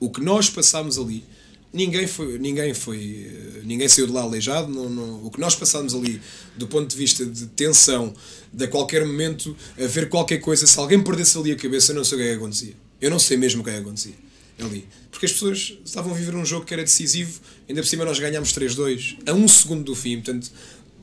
o que nós passámos ali. Ninguém foi, ninguém foi, ninguém saiu de lá aleijado. Não, não, o que nós passámos ali, do ponto de vista de tensão, de a qualquer momento haver qualquer coisa, se alguém perdesse ali a cabeça, eu não sei o que é que acontecia. Eu não sei mesmo o que é que acontecia ali. Porque as pessoas estavam a viver um jogo que era decisivo, ainda por cima nós ganhámos 3-2, a um segundo do fim, portanto,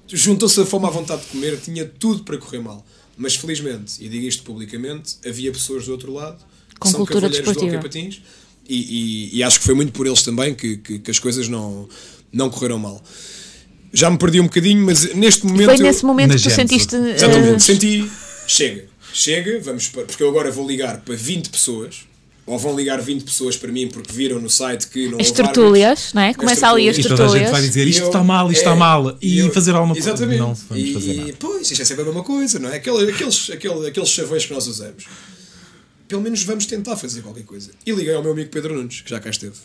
juntou-se a fome à vontade de comer, tinha tudo para correr mal. Mas felizmente, e digo isto publicamente, havia pessoas do outro lado que Com são cavalheiros desportiva. do Patins e, e, e, acho que foi muito por eles também que, que, que, as coisas não, não correram mal. Já me perdi um bocadinho, mas neste momento. E foi nesse momento que tu sentiste. Exatamente, uh... senti. Chega, chega, vamos. Porque eu agora vou ligar para 20 pessoas ou vão ligar 20 pessoas para mim porque viram no site que não As tertúlias, não é? Começa ali as tertúlias. E toda a gente vai dizer isto eu, está mal, isto é, está mal e eu, fazer alguma coisa. Exatamente. Não vamos e, fazer nada. Pois, isto é sempre a mesma coisa, não é? Aquele, aqueles, aquele, aqueles chavões que nós usamos. Pelo menos vamos tentar fazer qualquer coisa. E liguei ao meu amigo Pedro Nunes, que já cá esteve.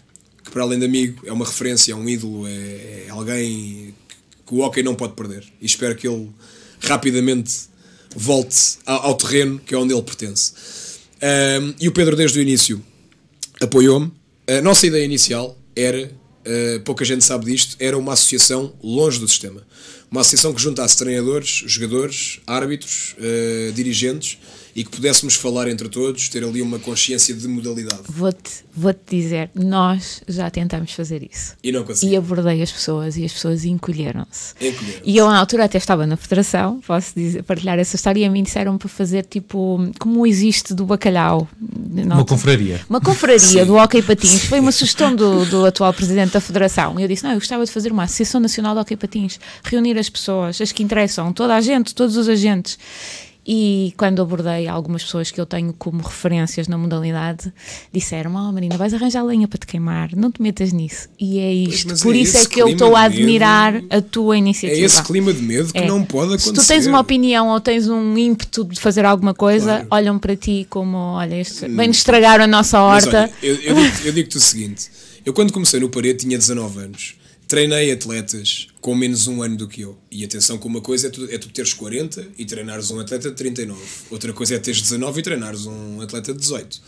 Que para além de amigo, é uma referência, é um ídolo, é, é alguém que o hockey não pode perder. E espero que ele rapidamente volte ao, ao terreno que é onde ele pertence. Um, e o Pedro, desde o início, apoiou-me. A nossa ideia inicial era, uh, pouca gente sabe disto, era uma associação longe do sistema. uma associação que juntasse treinadores, jogadores, árbitros, uh, dirigentes e que pudéssemos falar entre todos, ter ali uma consciência de modalidade. Vou-te vou -te dizer, nós já tentamos fazer isso. E não conseguimos. E abordei as pessoas e as pessoas encolheram-se. Encolheram e eu, na altura, até estava na federação, posso dizer, partilhar essa história, e a mim disseram para fazer tipo, como existe do bacalhau. Uma confraria. Uma confraria do Hockey Patins. Foi uma sugestão do, do atual presidente da federação. E eu disse, não, eu gostava de fazer uma Associação Nacional de Hockey Patins, reunir as pessoas, as que interessam, toda a gente, todos os agentes. E quando abordei algumas pessoas que eu tenho como referências na modalidade, disseram: Oh, Marina, vais arranjar lenha para te queimar, não te metas nisso. E é isto. Por é isso é que eu estou a admirar medo, a tua iniciativa. É esse clima de medo que é. não pode acontecer. Se tu tens uma opinião ou tens um ímpeto de fazer alguma coisa, claro. olham para ti como: Olha, este vem estragar a nossa horta. Mas, olha, eu, eu digo-te digo o seguinte: eu quando comecei no Parede tinha 19 anos treinei atletas com menos um ano do que eu. E atenção que uma coisa é tu, é tu teres 40 e treinares um atleta de 39. Outra coisa é teres 19 e treinares um atleta de 18.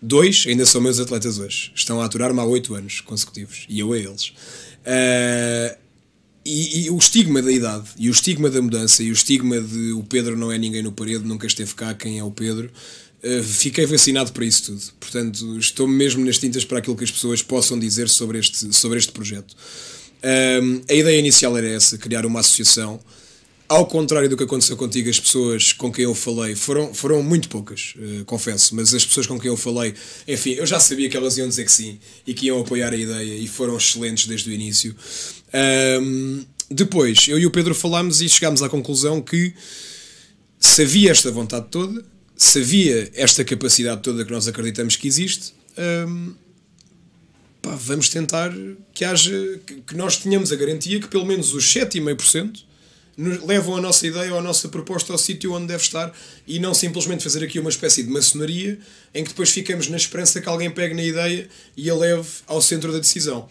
Dois ainda são meus atletas hoje. Estão a aturar-me há 8 anos consecutivos. E eu a eles. Uh, e, e, o estigma da idade, e o estigma da mudança, e o estigma de o Pedro não é ninguém no parede, nunca esteve cá, quem é o Pedro, fiquei vacinado para isso tudo. Portanto, estou mesmo nas tintas para aquilo que as pessoas possam dizer sobre este, sobre este projeto. Um, a ideia inicial era essa, criar uma associação. Ao contrário do que aconteceu contigo, as pessoas com quem eu falei foram, foram muito poucas, uh, confesso, mas as pessoas com quem eu falei, enfim, eu já sabia que elas iam dizer que sim e que iam apoiar a ideia e foram excelentes desde o início. Um, depois, eu e o Pedro falámos e chegámos à conclusão que se havia esta vontade toda, se havia esta capacidade toda que nós acreditamos que existe, um, pá, vamos tentar que haja que nós tenhamos a garantia que pelo menos os 7,5% levam a nossa ideia ou a nossa proposta ao sítio onde deve estar e não simplesmente fazer aqui uma espécie de maçonaria em que depois ficamos na esperança que alguém pegue na ideia e a leve ao centro da decisão.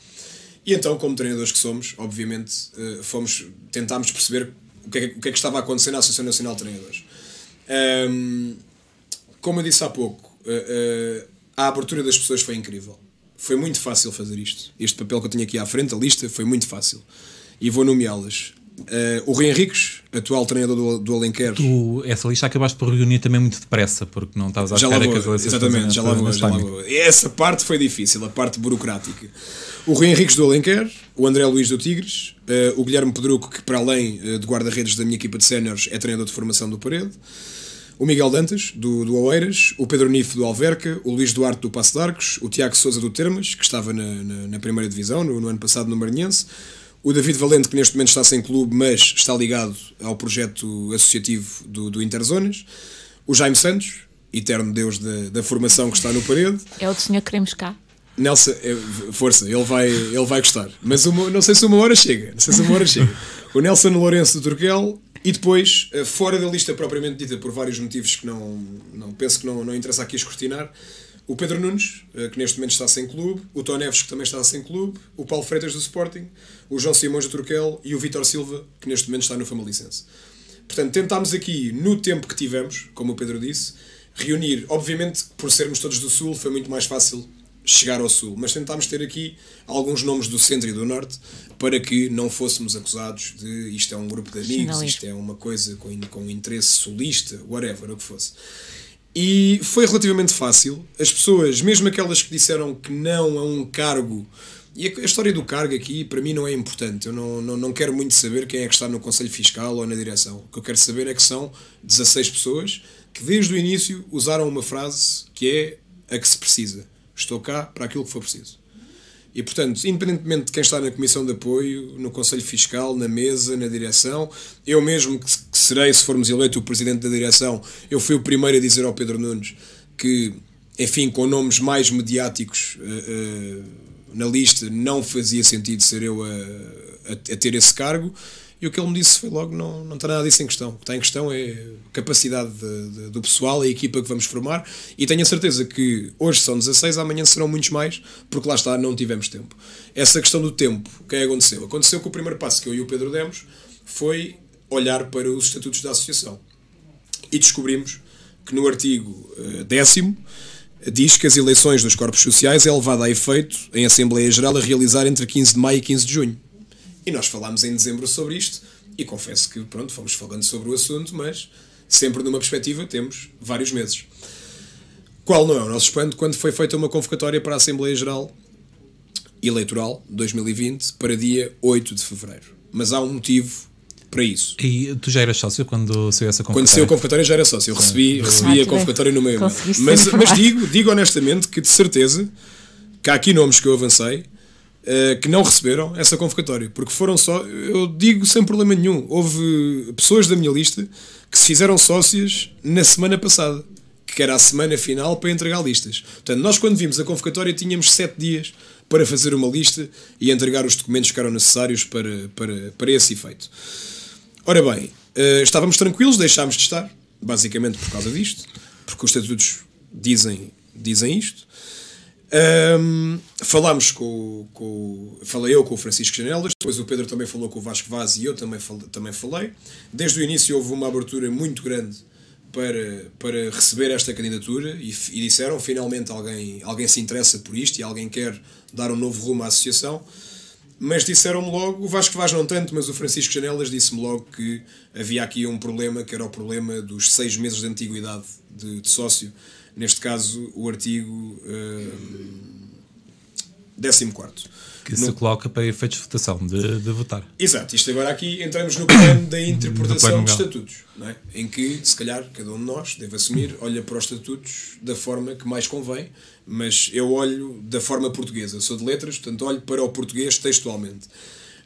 E então, como treinadores que somos, obviamente, eh, fomos, tentámos perceber o que, é, o que é que estava a acontecer na Associação Nacional de Treinadores. Um, como eu disse há pouco, uh, uh, a abertura das pessoas foi incrível. Foi muito fácil fazer isto. Este papel que eu tenho aqui à frente, a lista, foi muito fácil. E vou nomeá-las. Uh, o Rui Henriques, atual treinador do, do Alenquer. Tu, essa lista acabaste por reunir também muito depressa, porque não estavas à já espera que as eleições Exatamente, já lá vou, já lá vou. Essa parte foi difícil, a parte burocrática. O Rui Henriques do Alenquer, o André Luís do Tigres, o Guilherme Pedruco, que para além de guarda-redes da minha equipa de séniores é treinador de formação do Parede o Miguel Dantas, do, do Oeiras, o Pedro Nif, do Alverca, o Luís Duarte, do Passo de Arcos, o Tiago Souza, do Termas, que estava na, na, na primeira divisão, no, no, ano passado no Maranhense, o David Valente, que neste momento está sem clube, mas está ligado ao projeto associativo do, do Interzonas, o Jaime Santos, eterno deus da, da formação que está no parede. É o senhor que queremos cá. Nelson, é, força, ele vai, ele vai gostar. Mas uma, não sei se uma hora chega. Não sei se uma hora chega. O Nelson Lourenço do Turquel e depois, eh, fora da lista propriamente dita, por vários motivos que não, não penso que não, não interessa aqui escrutinar, o Pedro Nunes, eh, que neste momento está sem clube, o Tó Neves, que também está sem clube, o Paulo Freitas do Sporting, o João Simões do Turquel e o Vítor Silva, que neste momento está no Famalicense. Portanto, tentámos aqui, no tempo que tivemos, como o Pedro disse, reunir, obviamente, por sermos todos do Sul, foi muito mais fácil chegar ao Sul, mas tentámos ter aqui alguns nomes do Centro e do Norte para que não fôssemos acusados de isto é um grupo de amigos, isto é uma coisa com, com interesse sulista, whatever, o que fosse. E foi relativamente fácil. As pessoas, mesmo aquelas que disseram que não a um cargo, e a, história do cargo aqui para mim não é importante. Eu não, não, não quero muito saber quem é que está no Conselho Fiscal ou na direção. O que eu quero saber é que são 16 pessoas que desde o início usaram uma frase que é a que se precisa Estou cá para aquilo que for preciso. E, portanto, independentemente de quem está na Comissão de Apoio, no Conselho Fiscal, na mesa, na direção, eu mesmo que serei, se formos eleito, o Presidente da direção, eu fui o primeiro a dizer ao Pedro Nunes que, enfim, com nomes mais mediáticos uh, uh, na lista, não fazia sentido ser eu a, a, a ter esse cargo. E o que ele me disse foi logo: não, não está nada disso em questão. O que está em questão é a capacidade de, de, do pessoal, a equipa que vamos formar. E tenho a certeza que hoje são 16, amanhã serão muitos mais, porque lá está, não tivemos tempo. Essa questão do tempo, o que é que aconteceu? Aconteceu que o primeiro passo que eu e o Pedro demos foi olhar para os estatutos da associação. E descobrimos que no artigo uh, décimo diz que as eleições dos corpos sociais é levada a efeito em Assembleia Geral a realizar entre 15 de maio e 15 de junho. E nós falámos em dezembro sobre isto, e confesso que, pronto, fomos falando sobre o assunto, mas sempre numa perspectiva temos vários meses. Qual não é o nosso espanto quando foi feita uma convocatória para a Assembleia Geral Eleitoral 2020 para dia 8 de fevereiro. Mas há um motivo para isso. E tu já eras sócio quando saiu essa convocatória? Quando saiu a convocatória já era sócio. Eu recebi, recebi Ah, a convocatória no conseguiste Mas, mas digo, digo honestamente que de certeza que há aqui nomes que eu avancei que não receberam essa convocatória. Porque foram só. Eu digo sem problema nenhum. Houve pessoas da minha lista que se fizeram sócias na semana passada. Que era a semana final para entregar listas. Portanto, nós quando vimos a convocatória tínhamos sete dias para fazer uma lista e entregar os documentos que eram necessários para, para, para esse efeito. Ora bem, eh, estávamos tranquilos, deixámos de estar, basicamente por causa disto, porque os estatutos dizem, dizem isto. Ahm, falámos com, com. Falei eu com o Francisco Janelas, depois o Pedro também falou com o Vasco Vaz e eu também, também falei. Desde o início houve uma abertura muito grande para, para receber esta candidatura e, e disseram finalmente alguém, alguém se interessa por isto e alguém quer dar um novo rumo à associação. Mas disseram-me logo, o Vasco Vaz não tanto, mas o Francisco Janelas disse-me logo que havia aqui um problema, que era o problema dos seis meses de antiguidade de, de sócio. Neste caso, o artigo uh, 14. Que se coloca para efeitos de votação, de, de votar. Exato, isto agora aqui entramos no plano da interpretação dos estatutos, é? em que, se calhar, cada um de nós deve assumir, olha para os estatutos da forma que mais convém, mas eu olho da forma portuguesa. Sou de letras, portanto, olho para o português textualmente.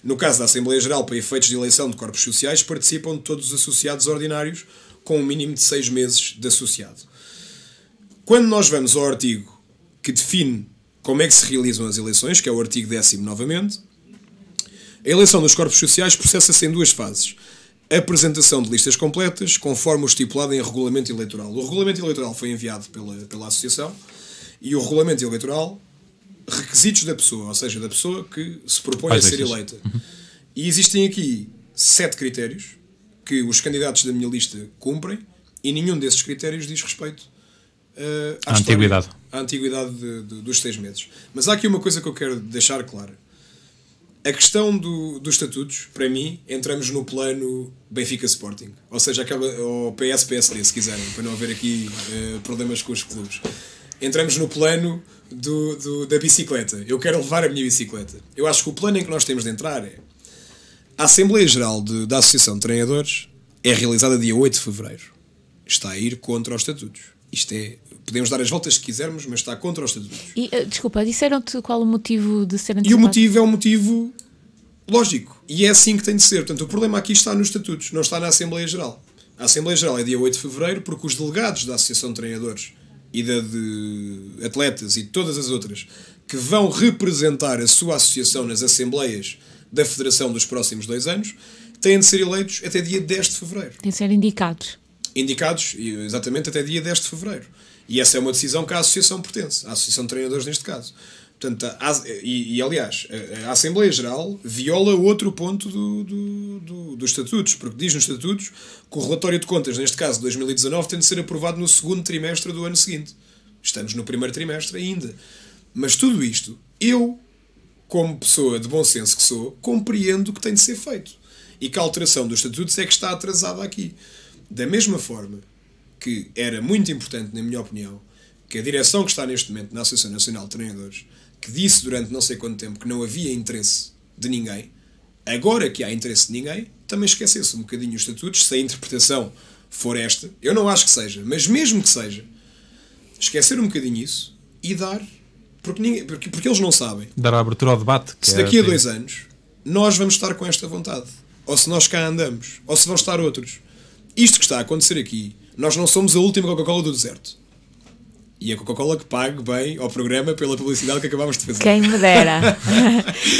No caso da Assembleia Geral, para efeitos de eleição de corpos sociais, participam todos os associados ordinários com um mínimo de seis meses de associado. Quando nós vamos ao artigo que define como é que se realizam as eleições, que é o artigo 10 novamente, a eleição dos corpos sociais processa-se em duas fases. A apresentação de listas completas, conforme o estipulado em regulamento eleitoral. O regulamento eleitoral foi enviado pela, pela Associação e o regulamento eleitoral, requisitos da pessoa, ou seja, da pessoa que se propõe Faz a ser eleita. E existem aqui sete critérios que os candidatos da minha lista cumprem e nenhum desses critérios diz respeito uh, à À antiguidade. À antiguidade de- de- dos seis meses. Mas há aqui uma coisa que eu quero deixar clara. A questão do, dos estatutos, para mim, entramos no plano Benfica Sporting. Ou seja, aquela, ou PS-PSD, se quiserem, para não haver aqui eh, problemas com os clubes. Entramos no plano do, do- da bicicleta. Eu quero levar a minha bicicleta. Eu acho que o plano em que nós temos de entrar é. A Assembleia Geral de- da Associação de Treinadores é realizada dia 8 de fevereiro. Está a ir contra os estatutos. Isto é. Podemos dar as voltas que quisermos, mas está contra os estatutos. E, eh, desculpa, disseram-te qual o motivo de ser E o antecipado? motivo é um motivo lógico. E é assim que tem de ser. Portanto, o problema aqui está nos estatutos, não está na Assembleia Geral. A Assembleia Geral é dia 8 de fevereiro porque os delegados da Associação de Treinadores e da de atletas e todas as outras que vão representar a sua associação nas Assembleias da Federação dos próximos dois anos têm de ser eleitos até dia 10 de fevereiro Tem de ser indicados. indicados exatamente até dia 10 de fevereiro. E essa é uma decisão que a Associação pertence, a Associação de Treinadores neste caso. Portanto, a- e, e, aliás, a, Assembleia Geral viola outro ponto do, do, do- dos estatutos, porque diz nos estatutos que o relatório de contas, neste caso 2019, tem de ser aprovado no segundo trimestre do ano seguinte. Estamos no primeiro trimestre ainda. Mas tudo isto, eu, como pessoa de bom senso que sou, compreendo que tem de ser feito. E que a alteração dos estatutos é que está atrasada aqui. Da mesma forma que era muito importante, na minha opinião, que a direção que está neste momento na Associação Nacional de Treinadores, que disse durante não sei quanto tempo que não havia interesse de ninguém, agora que há interesse de ninguém, também esquecesse um bocadinho os estatutos, se a interpretação for esta, eu não acho que seja, mas mesmo que seja, esquecer um bocadinho isso e dar, porque, ninguém, porque, porque eles não sabem Dar a abertura ao debate. que se é- daqui a dois anos nós vamos estar com esta vontade, ou se nós cá andamos, ou se vão estar outros. Isto que está a acontecer aqui, nós não somos a última Coca-Cola do deserto. E a Coca-Cola que pague bem ao programa pela publicidade que acabámos de fazer. Quem me dera.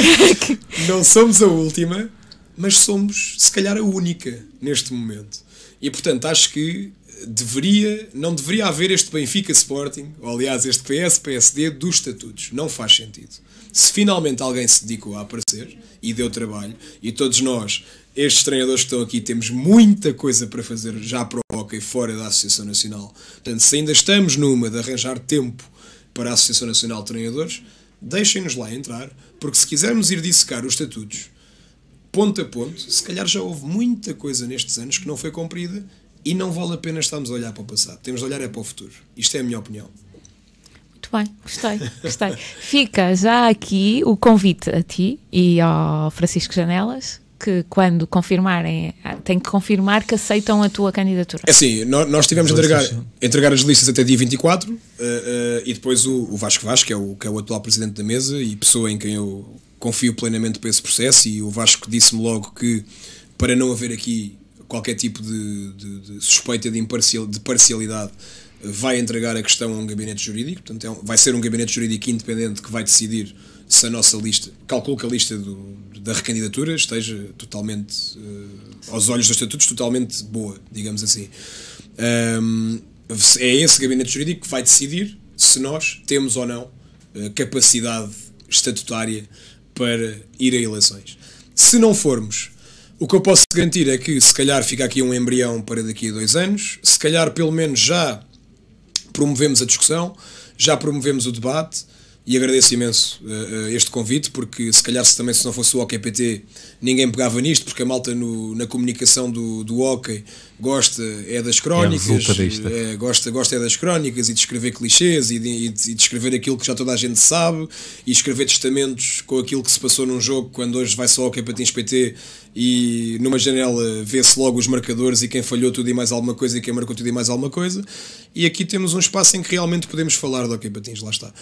Não somos a última, mas somos, se calhar, a única neste momento. E portanto, acho que deveria, não deveria haver este Benfica Sporting, ou aliás, este PS PSD dos estatutos. Não faz sentido. Se finalmente alguém se dedicou a aparecer e deu trabalho, e todos nós, estes treinadores que estão aqui, temos muita coisa para fazer já para o hockey fora da Associação Nacional. Portanto, se ainda estamos numa de arranjar tempo para a Associação Nacional de Treinadores, deixem-nos lá entrar, porque se quisermos ir dissecar os estatutos ponto a ponto, se calhar já houve muita coisa nestes anos que não foi cumprida e não vale a pena estarmos a olhar para o passado. Temos de olhar é para o futuro. Isto é a minha opinião. Muito bem, gostei, gostei. Fica já aqui o convite a ti e ao Francisco Janelas que quando confirmarem, têm que confirmar que aceitam a tua candidatura. É assim, nós tivemos a entregar, entregar as listas até dia 24 uh, uh, e depois o, o Vasco Vasco, que é o, que é o atual presidente da mesa e pessoa em quem eu confio plenamente para esse processo e o Vasco disse-me logo que para não haver aqui qualquer tipo de, de, de suspeita de, imparcial, de parcialidade vai entregar a questão a um gabinete jurídico, portanto é um, vai ser um gabinete jurídico independente que vai decidir se a nossa lista, calculo que a lista do, da recandidatura esteja totalmente, uh, aos olhos dos estatutos, totalmente boa, digamos assim. Um, é esse gabinete jurídico que vai decidir se nós temos ou não uh, capacidade estatutária para ir a eleições. Se não formos, o que eu posso garantir é que se calhar fica aqui um embrião para daqui a dois anos, se calhar pelo menos já promovemos a discussão, já promovemos o debate e agradeço imenso uh, este convite, porque se calhar se também se não fosse o OKPT ninguém pegava nisto, porque a malta no, na comunicação do, do hockey gosta é das crónicas, é, é, gosta, gosta é das crónicas e de escrever clichês e de, e de, escrever aquilo que já toda a gente sabe e escrever testamentos com aquilo que se passou num jogo quando hoje vai só ao hockey patins PT e numa janela vê-se logo os marcadores e quem falhou tudo e mais alguma coisa e quem marcou tudo e mais alguma coisa e aqui temos um espaço em que realmente podemos falar do hockey patins, lá está.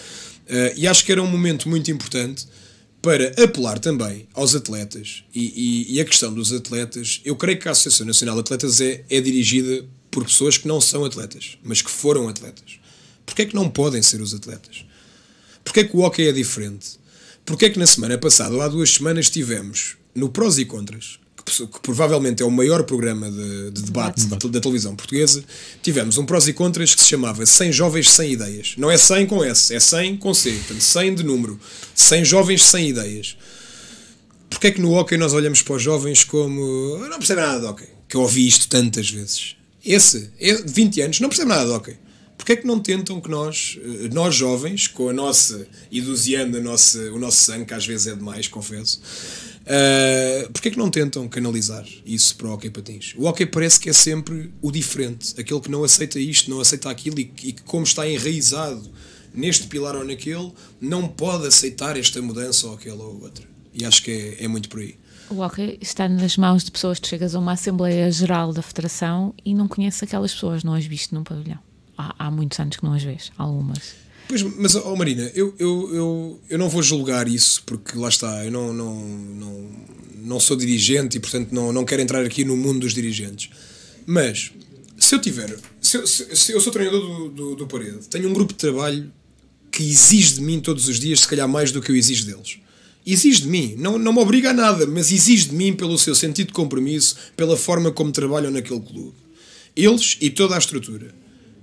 Uh, e acho que era um momento muito importante para apelar também aos atletas e, e, e, a questão dos atletas, eu creio que a Associação Nacional de Atletas é, é dirigida por pessoas que não são atletas, mas que foram atletas. Porquê é que não podem ser os atletas? Porquê é que o hockey é diferente? Porquê é que na semana passada, ou há duas semanas, tivemos no prós e contras que provavelmente é o maior programa de, de debate da televisão portuguesa, tivemos um prós e contras que se chamava 100 jovens sem ideias. Não é 100 com S, é 100 com C, portanto 100 de número. 100 jovens sem ideias. Porquê é que no hockey nós olhamos para os jovens como não percebe nada de hockey? Que eu ouvi isto tantas vezes. Esse, de 20 anos, não percebe nada de hockey. Porquê é que não tentam que nós, eh, nós jovens, com a nossa iduziando a nossa, o nosso sangue, que às vezes é demais, confesso, Uh, Porquê é que não tentam canalizar isso para o hockey patins? O hockey parece que é sempre o diferente, aquele que não aceita isto, não aceita aquilo e que, como está enraizado neste pilar ou naquele, não pode aceitar esta mudança ou aquela ou outra. E acho que é, é muito por aí. O hockey está nas mãos de pessoas. Tu chegas a uma Assembleia Geral da Federação e não conheces aquelas pessoas, não as viste num pavilhão. Há, há muitos anos que não as vês, algumas. Pois, mas, oh Marina, eu, eu, eu, eu não vou julgar isso, porque lá está, eu não, não, não, não sou dirigente e, portanto, não, não quero entrar aqui no mundo dos dirigentes. Mas, se eu tiver. Se eu, se, eu sou treinador do, do, do Parede, tenho um grupo de trabalho que exige de mim todos os dias, se calhar mais do que eu exijo deles. Exige de mim, não, não me obriga a nada, mas exige de mim pelo seu sentido de compromisso, pela forma como trabalham naquele clube. Eles e toda a estrutura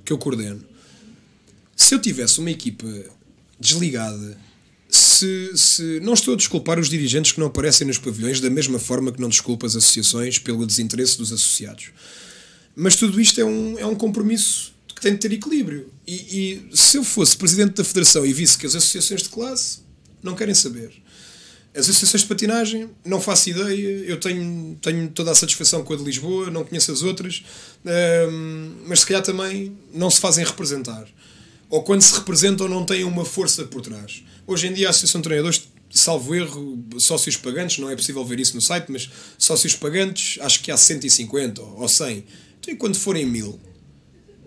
que eu coordeno se eu tivesse uma equipa desligada, se, se não estou a desculpar os dirigentes que não aparecem nos pavilhões da mesma forma que não desculpo as associações pelo desinteresse dos associados. Mas tudo isto é um, é um compromisso que tem de ter equilíbrio. E, e se eu fosse presidente da federação e visse que as associações de classe não querem saber, as associações de patinagem, não faço ideia. Eu tenho, tenho toda a satisfação com a de Lisboa, não conheço as outras, mas se calhar também não se fazem representar ou quando se representam não têm uma força por trás. Hoje em dia a Associação de Treinadores, salvo erro, sócios pagantes, não é possível ver isso no site, mas sócios pagantes acho que há 150 ou 100. Então e quando forem mil?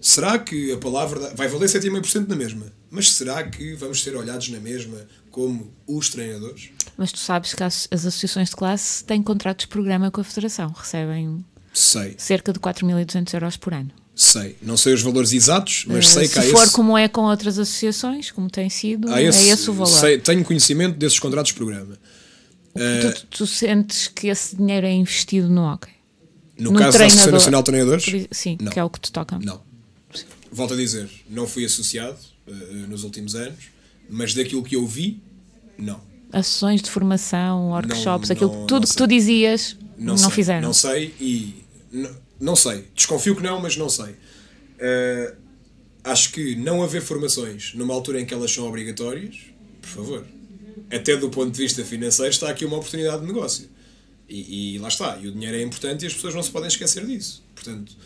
Será que a palavra vai valer 7,5% na mesma? Mas será que vamos ser olhados na mesma como os treinadores? Mas tu sabes que as, associações de classe têm contratos de programa com a Federação, recebem Sei. cerca de 4.200 euros por ano. Sei. Não sei os valores exatos, mas uh, sei que há Se for esse... como é com outras associações, como tem sido, esse, é esse o valor. Sei, tenho conhecimento desses contratos de programa. Uh, tu, tu, sentes que esse dinheiro é investido no hockey? No, no caso da Associação Nacional de Treinadores? Sim, não. que é o que te toca. Não. Sim. Volto a dizer, não fui associado uh, nos últimos anos, mas daquilo que eu vi, não. As sessões de formação, workshops, não, aquilo, não, tudo que tu dizias, não, não fizeram. Não sei e não sei. Desconfio que não, mas não sei. Uh, acho que não haver formações numa altura em que elas são obrigatórias, por favor, até do ponto de vista financeiro, está aqui uma oportunidade de negócio. E, e lá está, e o dinheiro é importante e as pessoas não se podem esquecer disso. Portanto,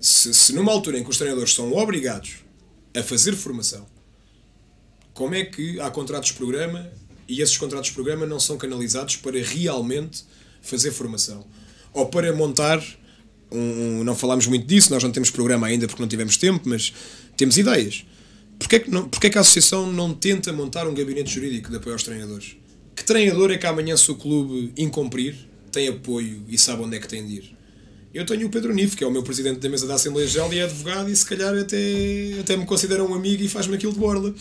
se, se numa altura em que os treinadores são obrigados a fazer formação, como é que há contratos de programa e esses contratos de programa não são canalizados para realmente fazer formação? Ou para montar um, um, não falámos muito disso, nós não temos programa ainda porque não tivemos tempo, mas temos ideias. Porquê é que, não, porquê que a associação não tenta montar um gabinete jurídico de apoio aos treinadores? Que treinador é que amanhã, se o clube incumprir, tem apoio e sabe onde é que tem de ir? Eu tenho o Pedro Nif, que é o meu presidente da mesa da Assembleia Geral e é advogado e se calhar até, até me considera um amigo e faz-me aquilo de borda.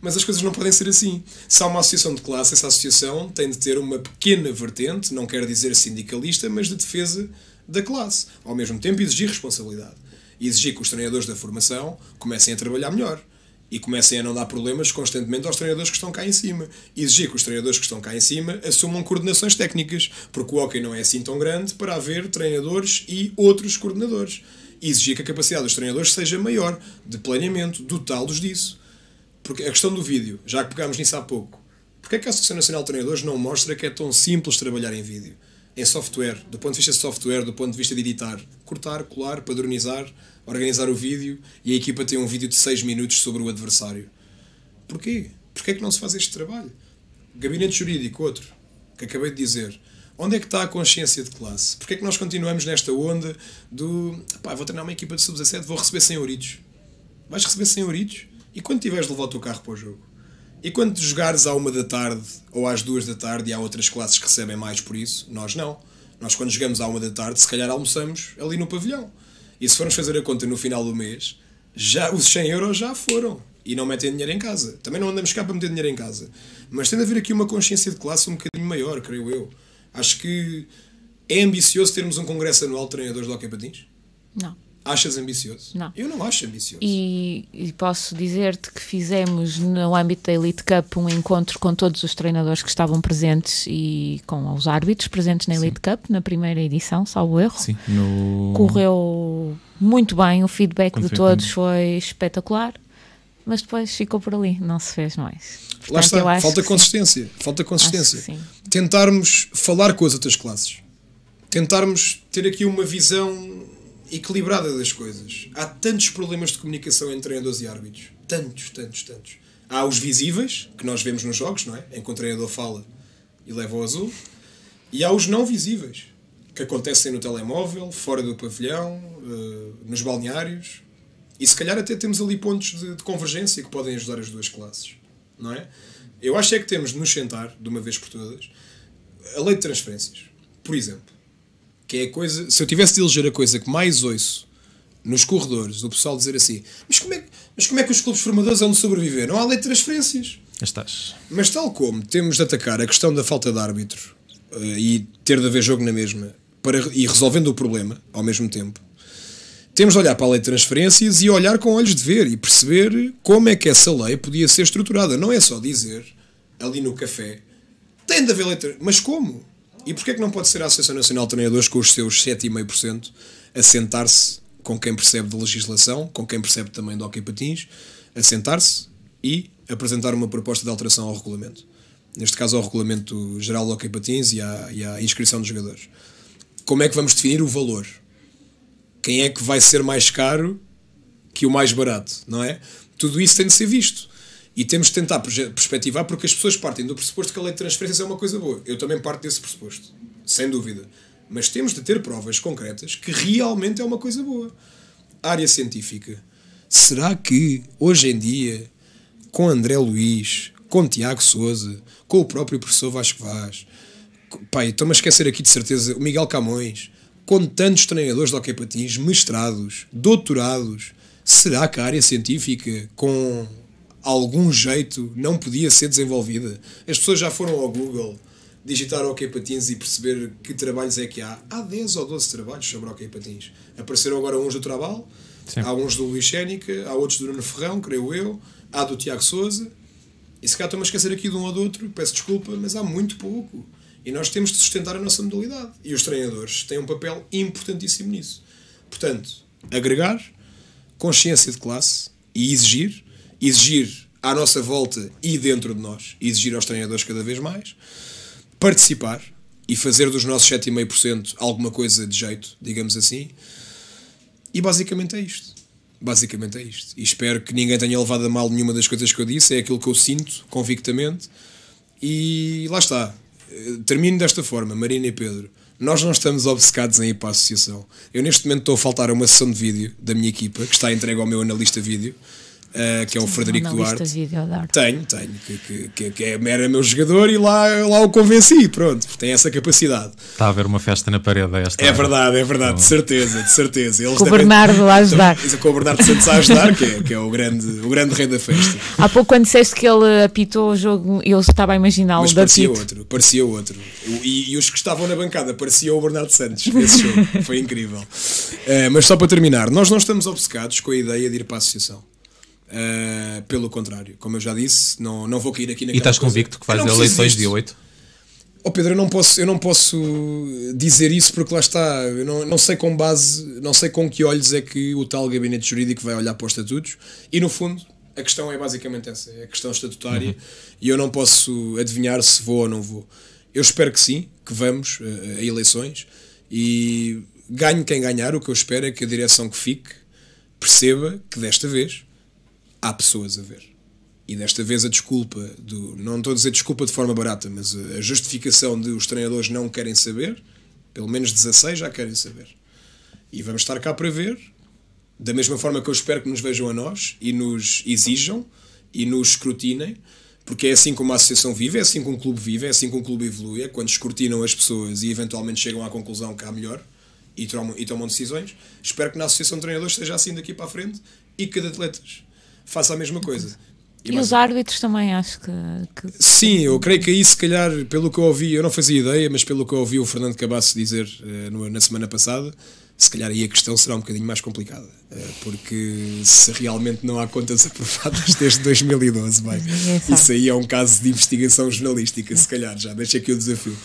Mas as coisas não podem ser assim. Se há uma associação de classe, essa associação tem de ter uma pequena vertente, não quero dizer sindicalista, mas de defesa da classe. Ao mesmo tempo, exigir responsabilidade. E exigir que os treinadores da formação comecem a trabalhar melhor e comecem a não dar problemas constantemente aos treinadores que estão cá em cima. Exigir que os treinadores que estão cá em cima assumam coordenações técnicas, porque o hockey não é assim tão grande para haver treinadores e outros coordenadores. Exigir que a capacidade dos treinadores seja maior, de planeamento, dotá-los disso. Porque a questão do vídeo, já que pegámos nisso há pouco, porque é que a Associação Nacional de Treinadores não mostra que é tão simples trabalhar em vídeo? Em software, do ponto de vista de software, do ponto de vista de editar, cortar, colar, padronizar, organizar o vídeo e a equipa tem um vídeo de 6 minutos sobre o adversário. Porquê? Porquê é que não se faz este trabalho? Gabinete jurídico, outro, que acabei de dizer. Onde é que está a consciência de classe? Porquê é que nós continuamos nesta onda do pá, vou treinar uma equipa de sub-17, vou receber 100 euritos? Vais receber 100 euritos? E quando tiveres de levar o teu carro para o jogo? E quando jogares à uma da tarde ou às duas da tarde e há outras classes que recebem mais por isso, nós não. Nós quando jogamos à uma da tarde, se calhar almoçamos ali no pavilhão. E se formos fazer a conta no final do mês, já os 100 euros já foram. E não metem dinheiro em casa. Também não andamos cá para meter dinheiro em casa. Mas tem de haver aqui uma consciência de classe um bocadinho maior, creio eu. Acho que é ambicioso termos um congresso anual de treinadores de hockey patins? Não. Achas ambicioso? Não. Eu não acho ambicioso. E, e posso dizer-te que fizemos no âmbito da Elite Cup um encontro com todos os treinadores que estavam presentes e com os árbitros presentes na Elite Cup, na primeira edição, salvo erro. Sim, no... Correu muito bem, o feedback Quando de todos foi espetacular, mas depois ficou por ali, não se fez mais. Portanto, Lá está, falta sim. consistência. Falta consistência. Sim. Tentarmos falar com as outras classes. Tentarmos ter aqui uma visão equilibrada das coisas. Há tantos problemas de comunicação entre treinadores e árbitros. Tantos, tantos, tantos. Há os visíveis, que nós vemos nos jogos, não é? Em que o treinador fala e leva o azul. E há os não visíveis, que acontecem no telemóvel, fora do pavilhão, eh, nos balneários. E se calhar até temos ali pontos de, de convergência que podem ajudar as duas classes. Não é? Eu acho é que temos de nos sentar, de uma vez por todas, a lei de transferências, por exemplo, que é a coisa. Se eu tivesse de eleger a coisa que mais ouço nos corredores, o pessoal dizer assim: mas como é, que- mas como é que os clubes formadores vão sobreviver? Não há lei de transferências. Estás. Mas tal como temos de atacar a questão da falta de árbitro eh, e ter de haver jogo na mesma para, e resolvendo o problema ao mesmo tempo, temos de olhar para a lei de transferências e olhar com olhos de ver e perceber como é que essa lei podia ser estruturada. Não é só dizer ali no café tem de haver lei de tra- Mas como? E porquê é que não pode ser a Associação Nacional de Treinadores com os seus 7,5% a sentar-se com quem percebe de legislação, com quem percebe também de hockey patins, a sentar-se e apresentar uma proposta de alteração ao regulamento. Neste caso ao regulamento geral do hockey patins e à, e à inscrição dos jogadores. Como é que vamos definir o valor? Quem é que vai ser mais caro que o mais barato, não é? Tudo isso tem de ser visto. E temos de tentar perspectivar porque as pessoas partem do pressuposto que a lei de transferências é uma coisa boa. Eu também parto desse pressuposto, sem dúvida. Mas temos de ter provas concretas que realmente é uma coisa boa. Área científica. Será que hoje em dia, com André Luiz, com Tiago Souza, com o próprio professor Vasco Vaz, pai, estou-me a esquecer aqui de certeza, o Miguel Camões, com tantos treinadores de hockey patins, mestrados, doutorados, será que a área científica, com algum jeito, não podia ser desenvolvida? As pessoas já foram ao Google digitar hockey patins e perceber que trabalhos é que há. Há 10 ou 12 trabalhos sobre hockey patins. Apareceram agora uns do Trabalho, Sim. há uns do Luís Sénica, há outros do Nuno Ferrão, creio eu, há do Tiago Souza. E se calhar estou-me a esquecer aqui de um ou do outro, peço desculpa, mas há muito pouco. E nós temos de sustentar a nossa modalidade. E os treinadores têm um papel importantíssimo nisso. Portanto, agregar consciência de classe e exigir, exigir à nossa volta e dentro de nós, exigir aos treinadores cada vez mais, participar, e fazer dos nossos 7,5% alguma coisa de jeito, digamos assim. E basicamente é isto. Basicamente é isto. E espero que ninguém tenha levado a mal nenhuma das coisas que eu disse, é aquilo que eu sinto, convictamente. E lá está. Eh, Termino desta forma, Marina e Pedro. Nós não estamos obcecados em ir para a associação. Eu neste momento estou a faltar a uma sessão de vídeo da minha equipa, que está entregue ao meu analista vídeo, eh, que é o Frederico Duarte. vídeo. Tenho, tenho, que, que, que, que é, era meu jogador e lá, lá o convenci, pronto, tem essa capacidade. Está a haver uma festa na parede esta É verdade, é verdade, de certeza, de certeza. Eles Com o devem- Bernardo a ajudar. Então, Com o Bernardo Santos a ajudar, que é, que é o, grande, o grande rei da festa. Há pouco, quando disseste que ele apitou o jogo, eu estava a imaginá-lo Mas parecia apito. outro, parecia outro. E, e os que estavam na bancada pareciam o Bernardo Santos nesse jogo. Foi incrível. Eh, mas só para terminar, nós não estamos obcecados com a ideia de ir para a associação. Eh, pelo contrário, como eu já disse, não, não vou cair aqui naquela E estás coisa- convicto que vais a preciso eleições disto. dia 8? Oh Pedro, eu não posso, eu não posso dizer isso porque lá está, eu não, não sei com base, não sei com que olhos é que o tal gabinete jurídico vai olhar para os estatutos e no fundo a questão é basicamente essa, é a questão estatutária e eu não posso adivinhar se vou ou não vou. Eu espero que sim, que vamos eh, a eleições e ganhe quem ganhar, o que eu espero é que a direção que fique perceba que desta vez há pessoas a ver. E desta vez a desculpa do. Não estou a dizer desculpa de forma barata, mas a justificação de os treinadores não querem saber, pelo menos 16 já querem saber. E vamos estar cá para ver, da mesma forma que eu espero que nos vejam a nós e nos exijam e nos escrutinem, porque é assim como a associação vive, é assim que um clube vive, é assim que um clube evolui, é quando escrutinam as pessoas e eventualmente chegam à conclusão que há melhor e tomam, e tomam decisões. Espero que na associação de treinadores seja assim daqui para a frente e que de atletas faça a mesma coisa. E mais- os árbitros também, acho que. que- Sim, eu creio que aí, se calhar, pelo que eu ouvi, eu não fazia ideia, mas pelo que eu ouvi o Fernando Cabasso dizer no- na semana passada, se calhar aí a questão será um bocadinho mais complicada. eh, porque se realmente não há contas aprovadas desde 2012, bem, sabe. isso aí é um caso de investigação jornalística, se calhar, já deixa aqui o desafio.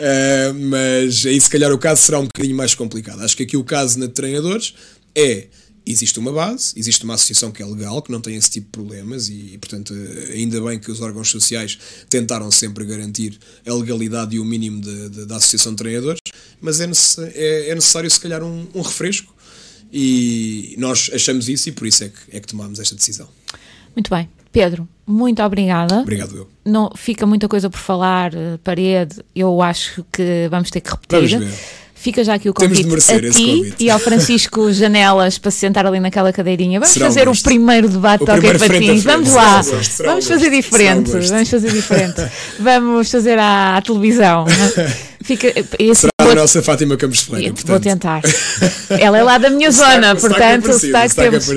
Eh, mas aí, se calhar, o caso será um bocadinho mais complicado. Acho que aqui o caso na de treinadores é existe uma base, existe uma associação que é legal, que não tem esse tipo de problemas e, portanto, ainda bem que os órgãos sociais tentaram sempre garantir a legalidade e o mínimo de- de- da associação de treinadores, mas é, necess- é- é necessário, se calhar, um, um refresco e nós achamos isso e por isso é que, é que tomámos esta decisão. Muito bem. Pedro, muito obrigada. Obrigado, eu. Não, fica muita coisa por falar, eh, parede, eu acho que vamos ter que repetir. Vamos ver. Fica já aqui o convite a ti convite. e ao Francisco Janelas para se sentar ali naquela cadeirinha. Vamos Será um fazer o gosto. primeiro debate O de hockey patins. Vamos lá. um gosto, será um Vamos fazer diferente. Um. Vamos fazer diferente. Vamos fazer à, à televisão. Fica, esse Será a nossa Fátima Campos Ferreira, Vou portanto. tentar. Ela é lá da minha O zona, o é portanto, o o sotaque é temos.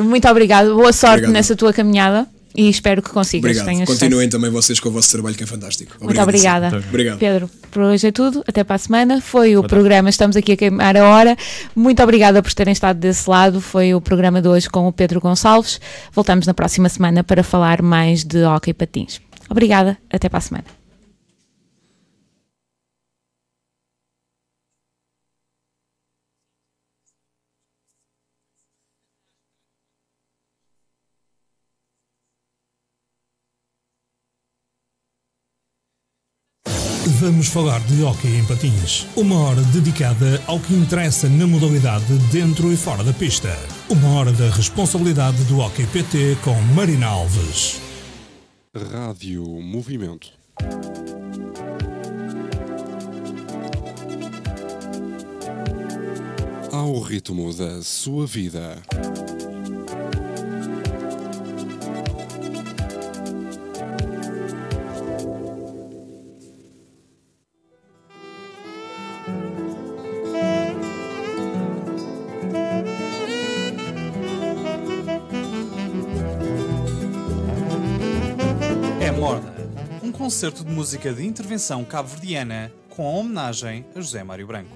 o muito obrigado. Boa sorte Obrigado. nessa tua caminhada e espero que consigas. Obrigado. tenhas Continuem sucesso. também vocês com o vosso trabalho que é fantástico. Muito Obrigadíssimo. obrigada. Obrigado. Pedro, por hoje é tudo. Até para a semana. Foi o programa Estamos aqui a queimar a hora. Muito obrigada por terem estado desse lado. Foi o programa de hoje com o Pedro Gonçalves. Voltamos na próxima semana para falar mais de hockey patins. Obrigada. Até para a semana. Vamos falar de hóquei em patins. Uma hora dedicada ao que interessa na modalidade dentro e fora da pista. Uma hora da responsabilidade do Hóquei PT com Marina Alves. Rádio Movimento. Ao ritmo da sua vida. Concerto de música de intervenção cabo-verdiana com a homenagem a José Mário Branco.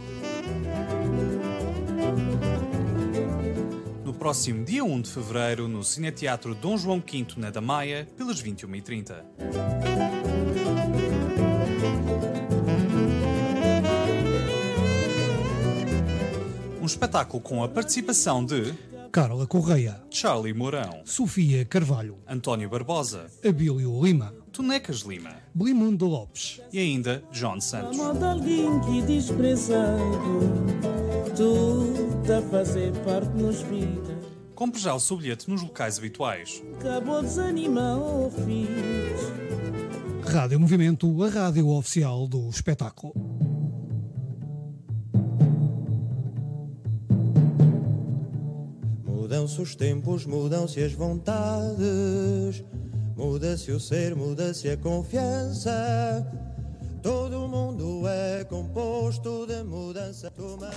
No próximo dia 1 de fevereiro, no Cineteatro Dom João V na Damaia, pelas 21h30. Um espetáculo com a participação de Carla Correia, Charlie Mourão, Sofia Carvalho, António Barbosa, Abílio Lima, Tonecas Lima Blimundo Lopes. e ainda John Santos. modo alguém que desprezado Tu a fazer parte nos vida Compre já o seu bilhete nos locais habituais. Acabou desanimar o fiz Rádio Movimento, a rádio oficial do espetáculo. Mudam-se os tempos, mudam-se as vontades, Muda-se é o ser, muda-se é a confiança. Todo mundo é composto de mudança. Tomando...